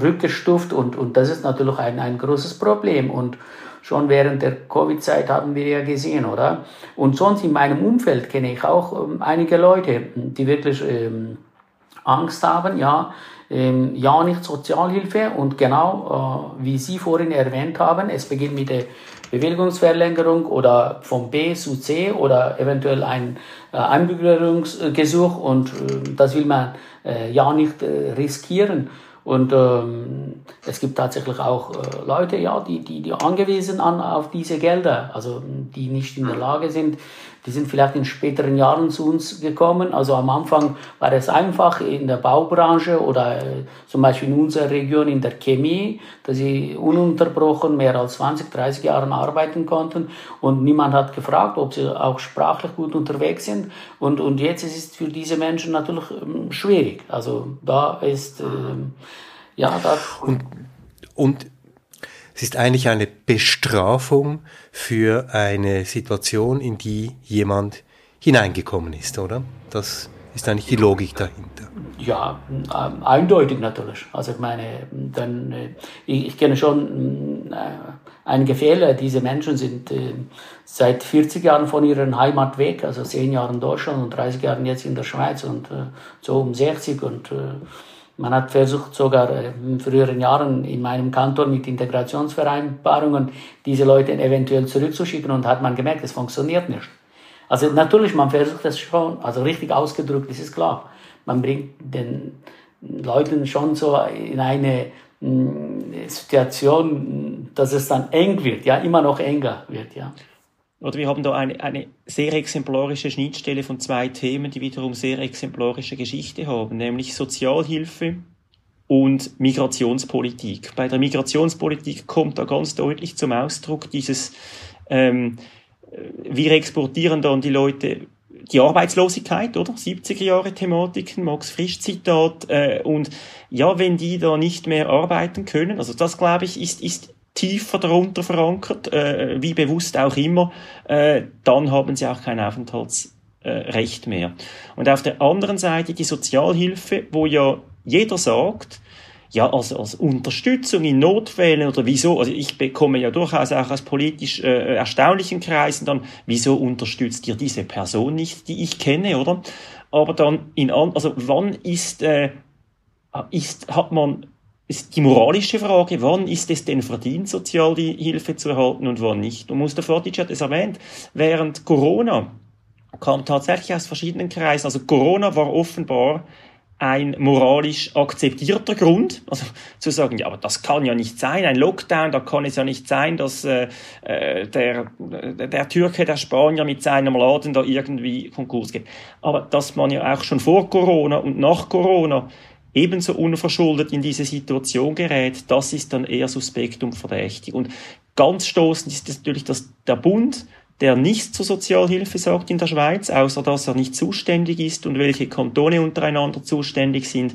rückgestuft und, und das ist natürlich ein, ein großes Problem. Und schon während der Covid-Zeit haben wir ja gesehen, oder? Und sonst in meinem Umfeld kenne ich auch ähm, einige Leute, die wirklich ähm, Angst haben, ja, ähm, ja nicht Sozialhilfe und genau äh, wie Sie vorhin erwähnt haben, es beginnt mit der Bewilligungsverlängerung oder vom B zu C oder eventuell ein äh, Einbürgerungsgesuch und äh, das will man äh, ja nicht äh, riskieren. Und ähm, es gibt tatsächlich auch äh, Leute, ja, die, die, die angewiesen an auf diese Gelder, also die nicht in der Lage sind, die sind vielleicht in späteren Jahren zu uns gekommen. Also am Anfang war es einfach in der Baubranche oder äh, zum Beispiel in unserer Region in der Chemie, dass sie ununterbrochen mehr als 20, 30 Jahre arbeiten konnten und niemand hat gefragt, ob sie auch sprachlich gut unterwegs sind. Und, und jetzt ist es für diese Menschen natürlich ähm, schwierig. Also da ist, ähm, ja, da. Und, und es ist eigentlich eine Bestrafung für eine Situation, in die jemand hineingekommen ist, oder? Das ist eigentlich die Logik dahinter. Ja, äh, eindeutig natürlich. Also ich meine, dann, äh, ich, ich, kenne schon äh, einige Fälle. Diese Menschen sind äh, seit 40 Jahren von ihrer Heimat weg, also 10 Jahre in Deutschland und 30 Jahre jetzt in der Schweiz und äh, so um 60 und äh, man hat versucht, sogar äh, in früheren Jahren in meinem Kanton mit Integrationsvereinbarungen diese Leute eventuell zurückzuschicken und hat man gemerkt, es funktioniert nicht. Also natürlich, man versucht das schon, also richtig ausgedrückt, das ist klar. Man bringt den Leuten schon so in eine mm, Situation, dass es dann eng wird, ja, immer noch enger wird, ja. Oder wir haben da eine, eine sehr exemplarische Schnittstelle von zwei Themen, die wiederum sehr exemplarische Geschichte haben, nämlich Sozialhilfe und Migrationspolitik. Bei der Migrationspolitik kommt da ganz deutlich zum Ausdruck dieses, ähm, wir exportieren dann die Leute die Arbeitslosigkeit, oder? 70er Jahre Thematiken, Max Frisch Zitat, äh, und ja, wenn die da nicht mehr arbeiten können, also das glaube ich ist, ist tiefer darunter verankert, äh, wie bewusst auch immer, äh, dann haben sie auch kein Aufenthaltsrecht mehr. Und auf der anderen Seite die Sozialhilfe, wo ja jeder sagt, ja, als, als Unterstützung in Notfällen oder wieso, also ich bekomme ja durchaus auch aus politisch äh, erstaunlichen Kreisen dann, wieso unterstützt ihr diese Person nicht, die ich kenne, oder? Aber dann in, also wann ist, äh, ist, hat man ist die moralische Frage, wann ist es denn verdient, Sozialhilfe zu erhalten und wann nicht. Und Mustafatic hat es erwähnt, während Corona kam tatsächlich aus verschiedenen Kreisen, also Corona war offenbar ein moralisch akzeptierter Grund, also zu sagen, ja, aber das kann ja nicht sein, ein Lockdown, da kann es ja nicht sein, dass äh, äh der, der Türke, der Spanier mit seinem Laden da irgendwie Konkurs geht. Aber dass man ja auch schon vor Corona und nach Corona ebenso unverschuldet in diese Situation gerät, das ist dann eher suspekt und verdächtig. Und ganz stoßend ist natürlich, dass der Bund, der nichts zur Sozialhilfe sagt in der Schweiz, außer dass er nicht zuständig ist und welche Kantone untereinander zuständig sind,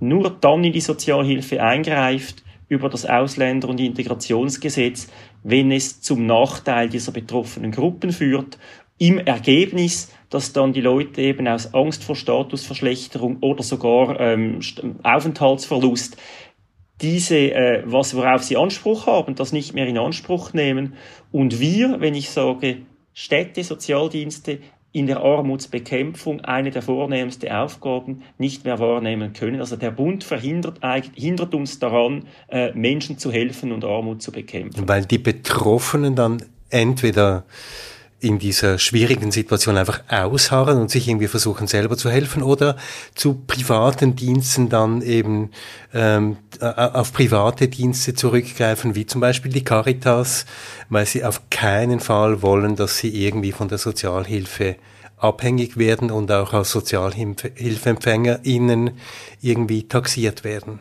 nur dann in die Sozialhilfe eingreift über das Ausländer- und Integrationsgesetz, wenn es zum Nachteil dieser betroffenen Gruppen führt. Im Ergebnis dass dann die Leute eben aus Angst vor Statusverschlechterung oder sogar ähm, Aufenthaltsverlust diese, äh, was worauf sie Anspruch haben, das nicht mehr in Anspruch nehmen. Und wir, wenn ich sage, Städte, Sozialdienste in der Armutsbekämpfung eine der vornehmsten Aufgaben nicht mehr wahrnehmen können. Also der Bund verhindert hindert uns daran, äh, Menschen zu helfen und Armut zu bekämpfen. Weil die Betroffenen dann entweder in dieser schwierigen Situation einfach ausharren und sich irgendwie versuchen selber zu helfen oder zu privaten Diensten dann eben ähm, auf private Dienste zurückgreifen, wie zum Beispiel die Caritas, weil sie auf keinen Fall wollen, dass sie irgendwie von der Sozialhilfe abhängig werden und auch als SozialhilfeempfängerInnen irgendwie taxiert werden.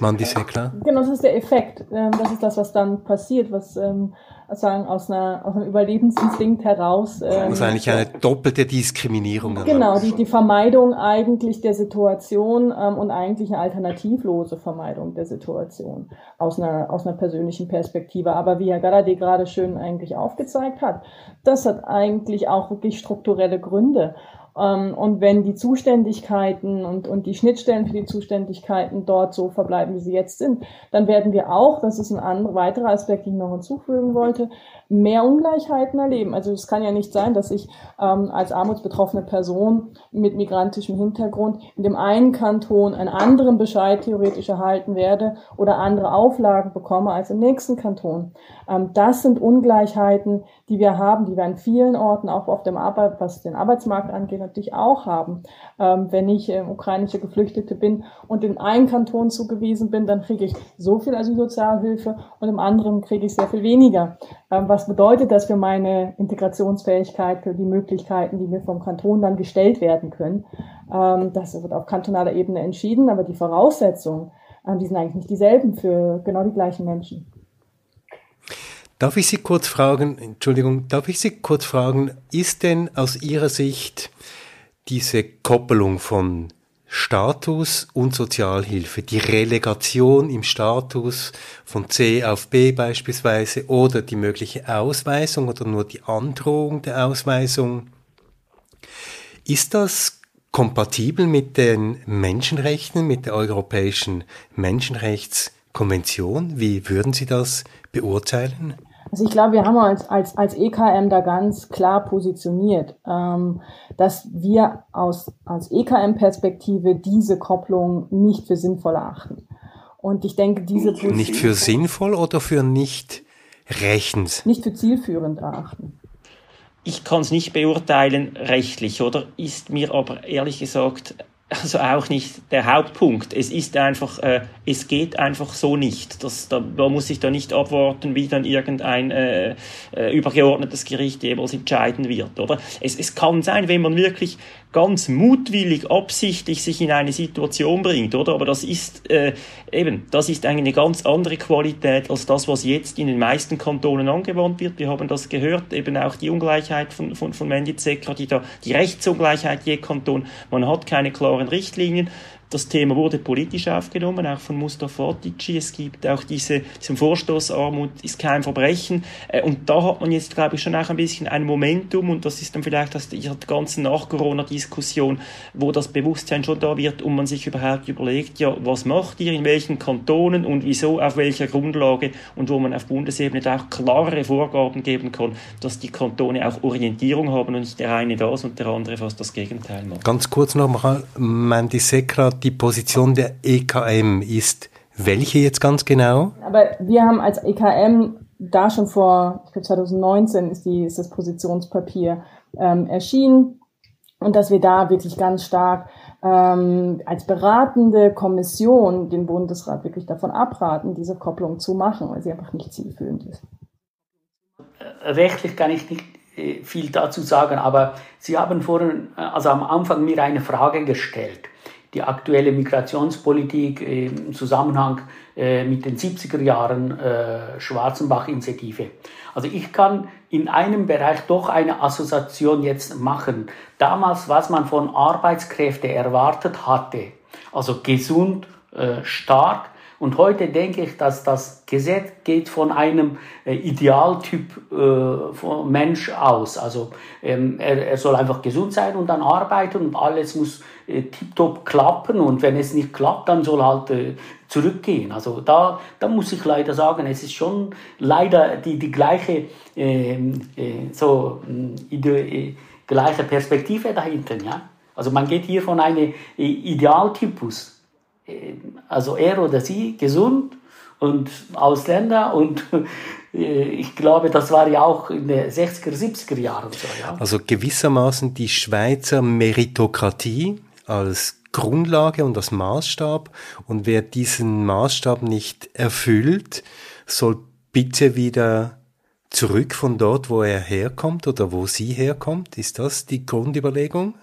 Mandy klar. Genau, das ist der Effekt. Ähm, das ist das, was dann passiert, was ähm, sagen aus, einer, aus einem Überlebensinstinkt heraus. Ähm, also eigentlich eine doppelte Diskriminierung. Genau, die, die Vermeidung eigentlich der Situation ähm, und eigentlich eine alternativlose Vermeidung der Situation aus einer, aus einer persönlichen Perspektive. Aber wie Herr Galladay gerade schön eigentlich aufgezeigt hat, das hat eigentlich auch wirklich strukturelle Gründe. Ähm, und wenn die Zuständigkeiten und, und die Schnittstellen für die Zuständigkeiten dort so verbleiben, wie sie jetzt sind, dann werden wir auch, das ist ein anderer, weiterer Aspekt, den ich noch hinzufügen wollte, mehr Ungleichheiten erleben. Also es kann ja nicht sein, dass ich ähm, als armutsbetroffene Person mit migrantischem Hintergrund in dem einen Kanton einen anderen Bescheid theoretisch erhalten werde oder andere Auflagen bekomme als im nächsten Kanton. Ähm, das sind Ungleichheiten, die wir haben, die wir an vielen Orten auch auf dem Arbeit, was den Arbeitsmarkt angeht, natürlich auch haben. Ähm, wenn ich äh, ukrainische Geflüchtete bin und in einen Kanton zugewiesen bin, dann kriege ich so viel Asylsozialhilfe und im anderen kriege ich sehr viel weniger. Ähm, was bedeutet das für meine Integrationsfähigkeit, für die Möglichkeiten, die mir vom Kanton dann gestellt werden können? Ähm, das wird auf kantonaler Ebene entschieden, aber die Voraussetzungen, ähm, die sind eigentlich nicht dieselben für genau die gleichen Menschen. Darf ich Sie kurz fragen, Entschuldigung, darf ich Sie kurz fragen, ist denn aus Ihrer Sicht diese Koppelung von Status und Sozialhilfe, die Relegation im Status von C auf B beispielsweise oder die mögliche Ausweisung oder nur die Androhung der Ausweisung. Ist das kompatibel mit den Menschenrechten, mit der Europäischen Menschenrechtskonvention? Wie würden Sie das beurteilen? Also ich glaube, wir haben uns als, als EKM da ganz klar positioniert, ähm, dass wir aus, aus EKM-Perspektive diese Kopplung nicht für sinnvoll erachten. Und ich denke, diese Position Nicht für sinnvoll oder für nicht rechtens? Nicht für zielführend erachten. Ich kann es nicht beurteilen rechtlich, oder? Ist mir aber ehrlich gesagt also auch nicht der Hauptpunkt. Es ist einfach, äh, es geht einfach so nicht. Das, da, da muss ich da nicht abwarten, wie dann irgendein äh, äh, übergeordnetes Gericht jeweils entscheiden wird, oder? Es, es kann sein, wenn man wirklich ganz mutwillig, absichtlich sich in eine Situation bringt, oder? Aber das ist äh, eben, das ist eine ganz andere Qualität als das, was jetzt in den meisten Kantonen angewandt wird. Wir haben das gehört, eben auch die Ungleichheit von, von, von Mandy Zecker, die da, die Rechtsungleichheit je Kanton. Man hat keine klaren Richtlinien. Das Thema wurde politisch aufgenommen, auch von Mustafa Ortici. Es gibt auch diese, diesen Vorstoß, Armut ist kein Verbrechen. Äh, und da hat man jetzt, glaube ich, schon auch ein bisschen ein Momentum und das ist dann vielleicht aus der ganzen Nach-Corona-Diskussion, wo das Bewusstsein schon da wird und man sich überhaupt überlegt, ja, was macht ihr, in welchen Kantonen und wieso, auf welcher Grundlage und wo man auf Bundesebene da auch klare Vorgaben geben kann, dass die Kantone auch Orientierung haben und nicht der eine das und der andere fast das Gegenteil macht. Ganz kurz nochmal, Mandy Sekra, die Position der EKM ist welche jetzt ganz genau? Aber wir haben als EKM da schon vor, ich glaube 2019 ist, die, ist das Positionspapier ähm, erschienen und dass wir da wirklich ganz stark ähm, als beratende Kommission den Bundesrat wirklich davon abraten, diese Kopplung zu machen, weil sie einfach nicht zielführend ist. Rechtlich kann ich nicht äh, viel dazu sagen, aber Sie haben vorhin, äh, also am Anfang mir eine Frage gestellt die aktuelle Migrationspolitik im Zusammenhang äh, mit den 70er Jahren äh, Schwarzenbach-Initiative. Also ich kann in einem Bereich doch eine Assoziation jetzt machen. Damals, was man von Arbeitskräften erwartet hatte, also gesund, äh, stark, und heute denke ich, dass das Gesetz geht von einem äh, Idealtyp äh, von Mensch aus. Also ähm, er, er soll einfach gesund sein und dann arbeiten und alles muss äh, tiptop klappen und wenn es nicht klappt, dann soll halt äh, zurückgehen. Also da, da muss ich leider sagen, es ist schon leider die, die gleiche, ähm, äh, so, äh, gleiche Perspektive dahinter. Ja? Also man geht hier von einem Idealtypus also er oder sie gesund und Ausländer und <laughs> äh, ich glaube, das war ja auch in den 60er, 70er Jahren so. Ja. Also gewissermaßen die Schweizer Meritokratie als Grundlage und als Maßstab und wer diesen Maßstab nicht erfüllt, soll bitte wieder zurück von dort, wo er herkommt oder wo sie herkommt. Ist das die Grundüberlegung?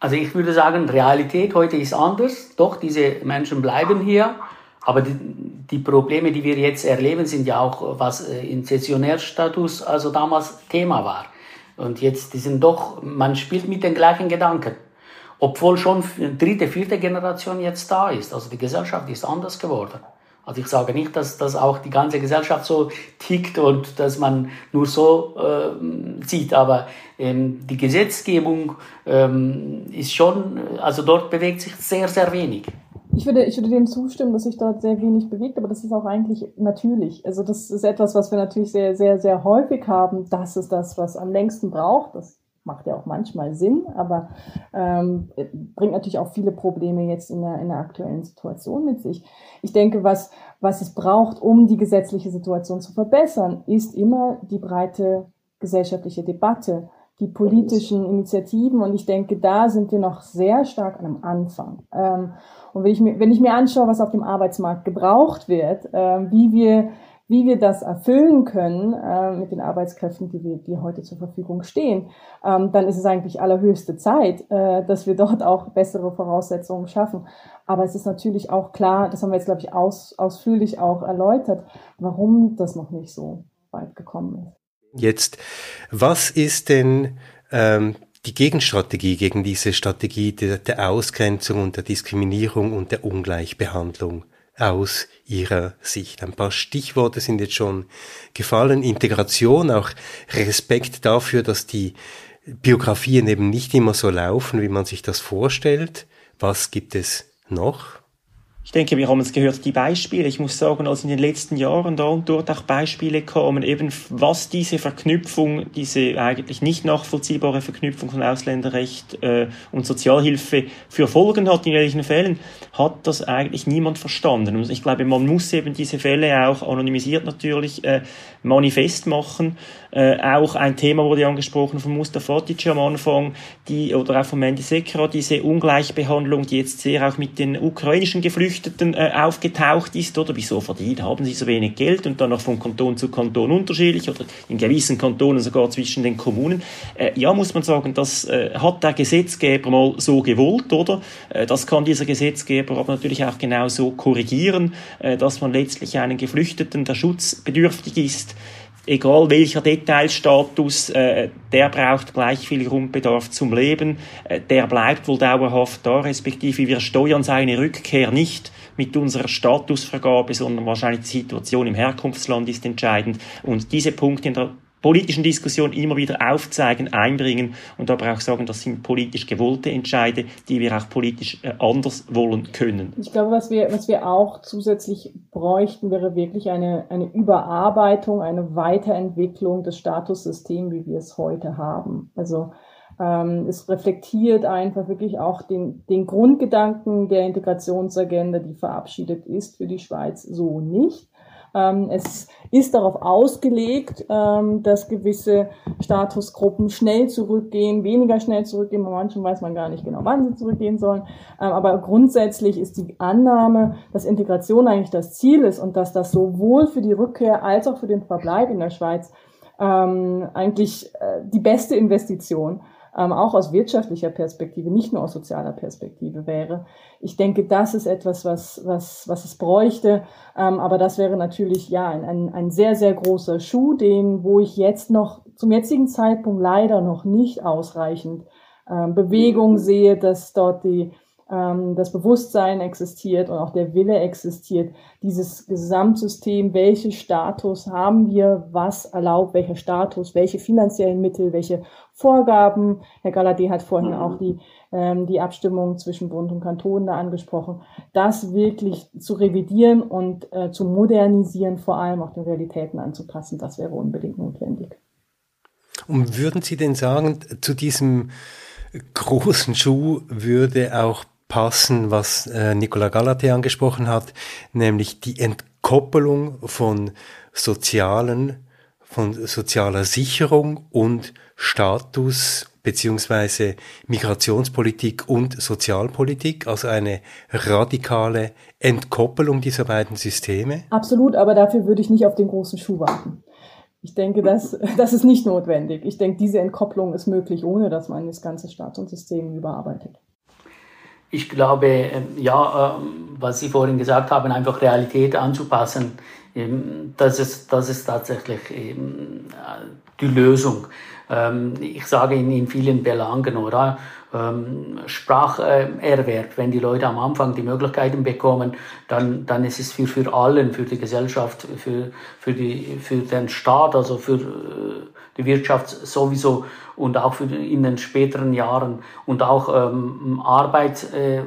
Also ich würde sagen, Realität heute ist anders. Doch, diese Menschen bleiben hier. Aber die, die, Probleme, die wir jetzt erleben, sind ja auch, was äh, in Sessionärstatus also damals Thema war. Und jetzt die sind doch, man spielt mit den gleichen Gedanken. Obwohl schon dritte, vierte Generation jetzt da ist. Also die Gesellschaft ist anders geworden. Also ich sage nicht, dass, dass auch die ganze Gesellschaft so tickt und dass man nur so äh, sieht, aber ähm, die Gesetzgebung ähm, ist schon, also dort bewegt sich sehr, sehr wenig. Ich würde, ich würde dem zustimmen, dass sich dort sehr wenig bewegt, aber das ist auch eigentlich natürlich. Also das ist etwas, was wir natürlich sehr, sehr, sehr häufig haben. Das ist das, was am längsten braucht. Das macht ja auch manchmal Sinn, aber ähm, bringt natürlich auch viele Probleme jetzt in der, in der aktuellen Situation mit sich. Ich denke, was, was es braucht, um die gesetzliche Situation zu verbessern, ist immer die breite gesellschaftliche Debatte, die politischen Initiativen und ich denke, da sind wir noch sehr stark am Anfang. Ähm, und wenn ich, mir, wenn ich mir anschaue, was auf dem Arbeitsmarkt gebraucht wird, äh, wie wir wie wir das erfüllen können äh, mit den Arbeitskräften, die, wir, die heute zur Verfügung stehen, ähm, dann ist es eigentlich allerhöchste Zeit, äh, dass wir dort auch bessere Voraussetzungen schaffen. Aber es ist natürlich auch klar, das haben wir jetzt, glaube ich, aus, ausführlich auch erläutert, warum das noch nicht so weit gekommen ist. Jetzt, was ist denn ähm, die Gegenstrategie gegen diese Strategie der, der Ausgrenzung und der Diskriminierung und der Ungleichbehandlung? Aus Ihrer Sicht? Ein paar Stichworte sind jetzt schon gefallen. Integration, auch Respekt dafür, dass die Biografien eben nicht immer so laufen, wie man sich das vorstellt. Was gibt es noch? Ich denke, wir haben es gehört, die Beispiele. Ich muss sagen, als in den letzten Jahren da und dort auch Beispiele kamen, eben was diese Verknüpfung, diese eigentlich nicht nachvollziehbare Verknüpfung von Ausländerrecht äh, und Sozialhilfe für Folgen hat, in welchen Fällen, hat das eigentlich niemand verstanden. Und ich glaube, man muss eben diese Fälle auch anonymisiert natürlich äh, manifest machen. Äh, auch ein Thema wurde angesprochen von Mustafa Tic am Anfang, die, oder auch von Mendy Sekra, diese Ungleichbehandlung, die jetzt sehr auch mit den ukrainischen Geflüchteten äh, aufgetaucht ist, oder wieso verdient, haben sie so wenig Geld und dann noch von Kanton zu Kanton unterschiedlich oder in gewissen Kantonen sogar zwischen den Kommunen. Äh, ja, muss man sagen, das äh, hat der Gesetzgeber mal so gewollt, oder? Äh, das kann dieser Gesetzgeber aber natürlich auch genau so korrigieren, äh, dass man letztlich einen Geflüchteten, der schutzbedürftig ist, egal welcher Detailstatus, äh, der braucht gleich viel Grundbedarf zum Leben, äh, der bleibt wohl dauerhaft da, respektive wir steuern seine Rückkehr nicht mit unserer Statusvergabe, sondern wahrscheinlich die Situation im Herkunftsland ist entscheidend. Und diese Punkte in der politischen Diskussion immer wieder aufzeigen, einbringen und aber auch sagen, das sind politisch gewollte Entscheide, die wir auch politisch äh, anders wollen können. Ich glaube, was wir, was wir auch zusätzlich bräuchten, wäre wirklich eine, eine Überarbeitung, eine Weiterentwicklung des Statussystems, wie wir es heute haben. Also ähm, es reflektiert einfach wirklich auch den, den Grundgedanken der Integrationsagenda, die verabschiedet ist für die Schweiz, so nicht. Ähm, es ist darauf ausgelegt, ähm, dass gewisse Statusgruppen schnell zurückgehen, weniger schnell zurückgehen. Bei manchen weiß man gar nicht genau, wann sie zurückgehen sollen. Ähm, aber grundsätzlich ist die Annahme, dass Integration eigentlich das Ziel ist und dass das sowohl für die Rückkehr als auch für den Verbleib in der Schweiz eigentlich äh, die beste Investition ähm, auch aus wirtschaftlicher Perspektive, nicht nur aus sozialer Perspektive wäre. Ich denke, das ist etwas, was, was, was es bräuchte. Ähm, aber das wäre natürlich ja ein, ein, ein sehr, sehr großer Schuh, den, wo ich jetzt noch zum jetzigen Zeitpunkt leider noch nicht ausreichend ähm, Bewegung sehe, dass dort die das Bewusstsein existiert und auch der Wille existiert, dieses Gesamtsystem, welchen Status haben wir, was erlaubt, welcher Status, welche finanziellen Mittel, welche Vorgaben. Herr Galadé hat vorhin mhm. auch die, ähm, die Abstimmung zwischen Bund und Kanton da angesprochen. Das wirklich zu revidieren und äh, zu modernisieren, vor allem auch den Realitäten anzupassen, das wäre unbedingt notwendig. Und würden Sie denn sagen, zu diesem großen Schuh würde auch passen, was äh, Nicola Galate angesprochen hat, nämlich die Entkoppelung von sozialen, von sozialer Sicherung und Status beziehungsweise Migrationspolitik und Sozialpolitik, also eine radikale Entkoppelung dieser beiden Systeme? Absolut, aber dafür würde ich nicht auf den großen Schuh warten. Ich denke, das, <laughs> das ist nicht notwendig. Ich denke, diese Entkopplung ist möglich, ohne dass man das ganze Staatssystem überarbeitet. Ich glaube, ähm, ja, ähm, was Sie vorhin gesagt haben, einfach Realität anzupassen, ähm, das ist, das ist tatsächlich die Lösung. Ich sage in, in vielen Belangen, oder? Spracherwerb, wenn die Leute am Anfang die Möglichkeiten bekommen, dann, dann ist es für, für allen, für die Gesellschaft, für, für, die, für den Staat, also für äh, die Wirtschaft sowieso und auch für in den späteren Jahren. Und auch ähm, Arbeit, äh,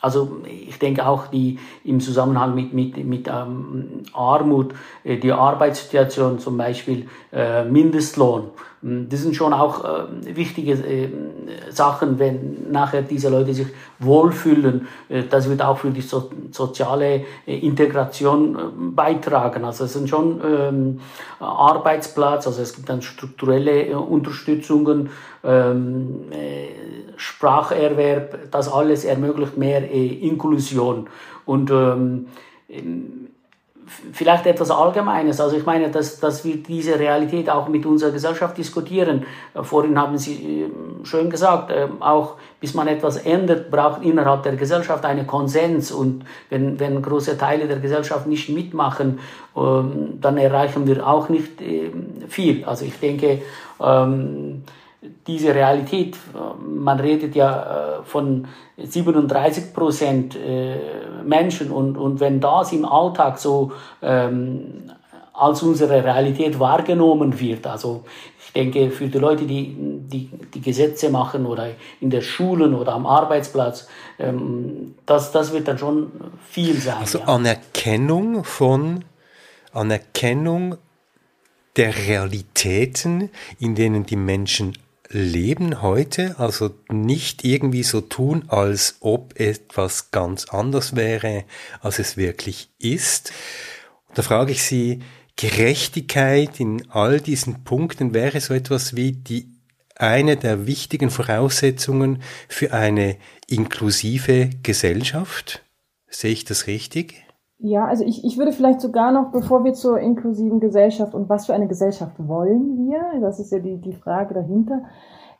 also ich denke auch die im Zusammenhang mit, mit, mit ähm, Armut, äh, die Arbeitssituation zum Beispiel, äh, Mindestlohn, das sind schon auch äh, wichtige äh, Sachen, wenn nachher diese Leute sich wohlfühlen. Äh, das wird auch für die so, soziale äh, Integration äh, beitragen. Also es sind schon ähm, Arbeitsplatz, also es gibt dann strukturelle Unterstützungen, ähm, Spracherwerb, das alles ermöglicht mehr Inklusion. Und ähm, vielleicht etwas Allgemeines. Also ich meine, dass, dass wir diese Realität auch mit unserer Gesellschaft diskutieren. Äh, vorhin haben Sie ähm, schön gesagt, ähm, auch bis man etwas ändert, braucht innerhalb der Gesellschaft einen Konsens. Und wenn, wenn große Teile der Gesellschaft nicht mitmachen, ähm, dann erreichen wir auch nicht viel. Also ich denke, diese Realität, man redet ja äh, von 37 Prozent äh, Menschen und, und wenn das im Alltag so ähm, als unsere Realität wahrgenommen wird, also ich denke für die Leute, die, die die Gesetze machen oder in der Schulen oder am Arbeitsplatz, ähm, das, das wird dann schon viel sein. Also ja. Anerkennung von Anerkennung der Realitäten, in denen die Menschen leben heute, also nicht irgendwie so tun, als ob etwas ganz anders wäre, als es wirklich ist. da frage ich Sie, Gerechtigkeit in all diesen Punkten wäre so etwas wie die eine der wichtigen Voraussetzungen für eine inklusive Gesellschaft? Sehe ich das richtig? Ja, also ich, ich würde vielleicht sogar noch, bevor wir zur inklusiven Gesellschaft und was für eine Gesellschaft wollen wir, das ist ja die, die Frage dahinter.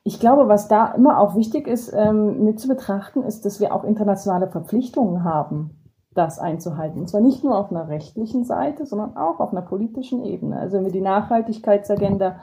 Ich glaube, was da immer auch wichtig ist, ähm, mit zu betrachten, ist, dass wir auch internationale Verpflichtungen haben, das einzuhalten. Und zwar nicht nur auf einer rechtlichen Seite, sondern auch auf einer politischen Ebene. Also wenn wir die Nachhaltigkeitsagenda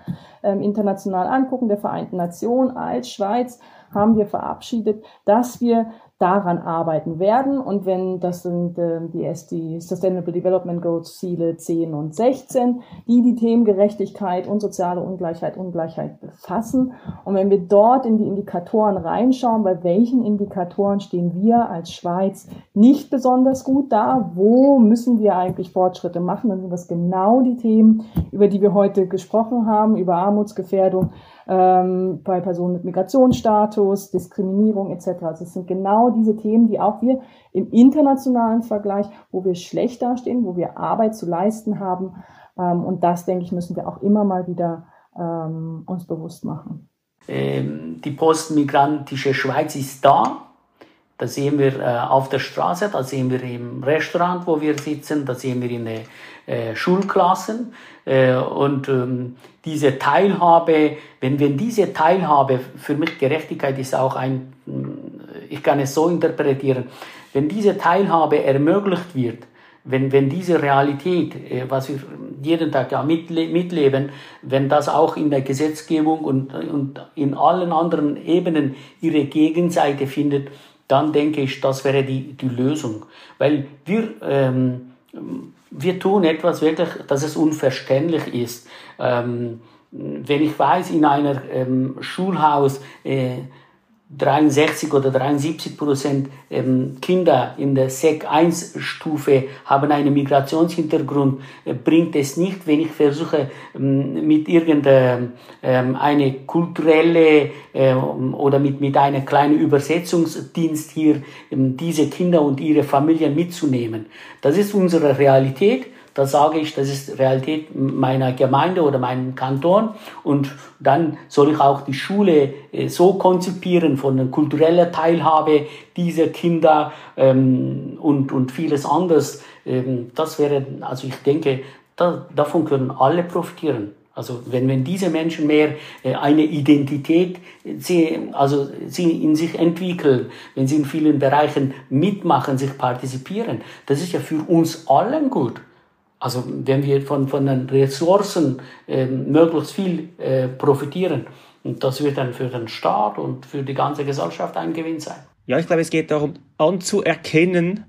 ähm, international angucken, der Vereinten Nationen als Schweiz, haben wir verabschiedet, dass wir daran arbeiten werden. Und wenn das sind äh, die, die Sustainable Development Goals Ziele 10 und 16, die die Themen Gerechtigkeit und soziale Ungleichheit, Ungleichheit befassen. Und wenn wir dort in die Indikatoren reinschauen, bei welchen Indikatoren stehen wir als Schweiz nicht besonders gut da, wo müssen wir eigentlich Fortschritte machen, dann sind das genau die Themen, über die wir heute gesprochen haben, über Armutsgefährdung, ähm, bei Personen mit Migrationsstatus, Diskriminierung etc. Also es sind genau diese Themen, die auch wir im internationalen Vergleich, wo wir schlecht dastehen, wo wir Arbeit zu leisten haben. Ähm, und das, denke ich, müssen wir auch immer mal wieder ähm, uns bewusst machen. Ähm, die postmigrantische Schweiz ist da. Das sehen wir äh, auf der Straße, das sehen wir im Restaurant, wo wir sitzen, das sehen wir in den äh, Schulklassen. Äh, und diese Teilhabe, wenn, wenn diese Teilhabe, für mich Gerechtigkeit ist auch ein, ich kann es so interpretieren, wenn diese Teilhabe ermöglicht wird, wenn, wenn diese Realität, äh, was wir jeden Tag ja mitle mitleben, wenn das auch in der Gesetzgebung und, und in allen anderen Ebenen ihre Gegenseite findet, dann denke ich, das wäre die, die Lösung. Weil wir, ähm, wir tun etwas wirklich, dass es unverständlich ist. Ähm, wenn ich weiß, in einem ähm, Schulhaus äh, 63 oder 73 Prozent ähm, Kinder in der SEC 1 Stufe haben einen Migrationshintergrund, äh, bringt es nicht, wenn ich versuche, ähm, mit irgendeine ähm, kulturelle oder mit, mit einem kleinen Übersetzungsdienst hier diese Kinder und ihre Familien mitzunehmen. Das ist unsere Realität da sage ich, das ist Realität meiner Gemeinde oder meinem Kanton. Und dann soll ich auch die Schule äh, so konzipieren von der kulturellen Teilhabe dieser Kinder ähm, und, und vieles anderes. Ähm, das wäre, also ich denke, da, davon können alle profitieren. Also wenn, wenn diese Menschen mehr äh, eine Identität sie, also sie in sich entwickeln, wenn sie in vielen Bereichen mitmachen, sich partizipieren, das ist ja für uns allen gut. Also wenn wir von, von den Ressourcen äh, möglichst viel äh, profitieren, und das wird dann für den Staat und für die ganze Gesellschaft ein Gewinn sein. Ja, ich glaube, es geht darum, anzuerkennen,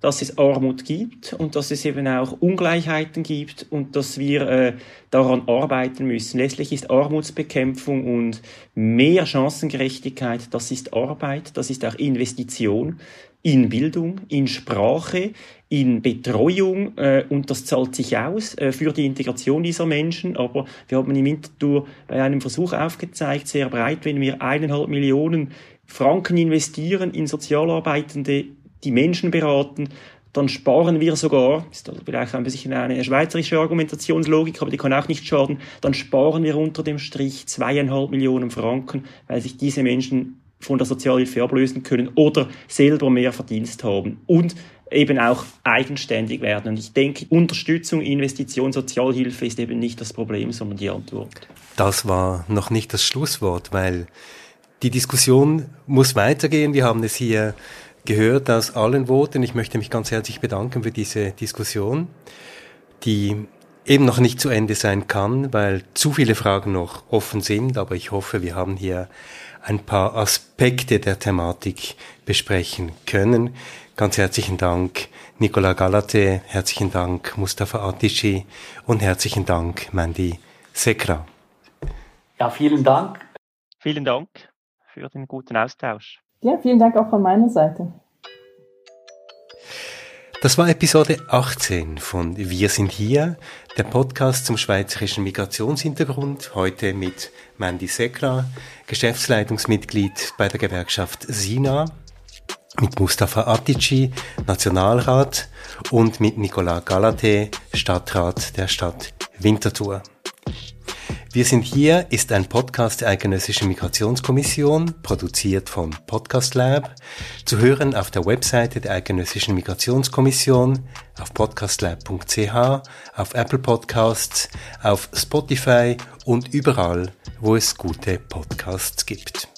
dass es Armut gibt und dass es eben auch Ungleichheiten gibt und dass wir äh, daran arbeiten müssen. Letztlich ist Armutsbekämpfung und mehr Chancengerechtigkeit, das ist Arbeit, das ist auch Investition in Bildung, in Sprache, in Betreuung äh, und das zahlt sich aus äh, für die Integration dieser Menschen. Aber wir haben im Winterthur bei einem Versuch aufgezeigt, sehr breit, wenn wir eineinhalb Millionen Franken investieren in Sozialarbeitende die Menschen beraten, dann sparen wir sogar, ist vielleicht ein bisschen eine schweizerische Argumentationslogik, aber die kann auch nicht schaden, dann sparen wir unter dem Strich zweieinhalb Millionen Franken, weil sich diese Menschen von der Sozialhilfe ablösen können oder selber mehr Verdienst haben und eben auch eigenständig werden. Und ich denke, Unterstützung, Investition, Sozialhilfe ist eben nicht das Problem, sondern die Antwort. Das war noch nicht das Schlusswort, weil die Diskussion muss weitergehen. Wir haben es hier gehört aus allen Worten. Ich möchte mich ganz herzlich bedanken für diese Diskussion, die eben noch nicht zu Ende sein kann, weil zu viele Fragen noch offen sind. Aber ich hoffe, wir haben hier ein paar Aspekte der Thematik besprechen können. Ganz herzlichen Dank Nicola Galate, herzlichen Dank Mustafa Atischi und herzlichen Dank Mandy Sekra. Ja, vielen Dank. Vielen Dank für den guten Austausch. Ja, vielen Dank auch von meiner Seite. Das war Episode 18 von Wir sind hier, der Podcast zum schweizerischen Migrationshintergrund, heute mit Mandy Sekra, Geschäftsleitungsmitglied bei der Gewerkschaft SINA, mit Mustafa Atici, Nationalrat und mit Nicolas Galate, Stadtrat der Stadt Winterthur. Wir sind hier ist ein Podcast der Eidgenössischen Migrationskommission, produziert vom Podcast Lab, zu hören auf der Webseite der Eidgenössischen Migrationskommission, auf podcastlab.ch, auf Apple Podcasts, auf Spotify und überall, wo es gute Podcasts gibt.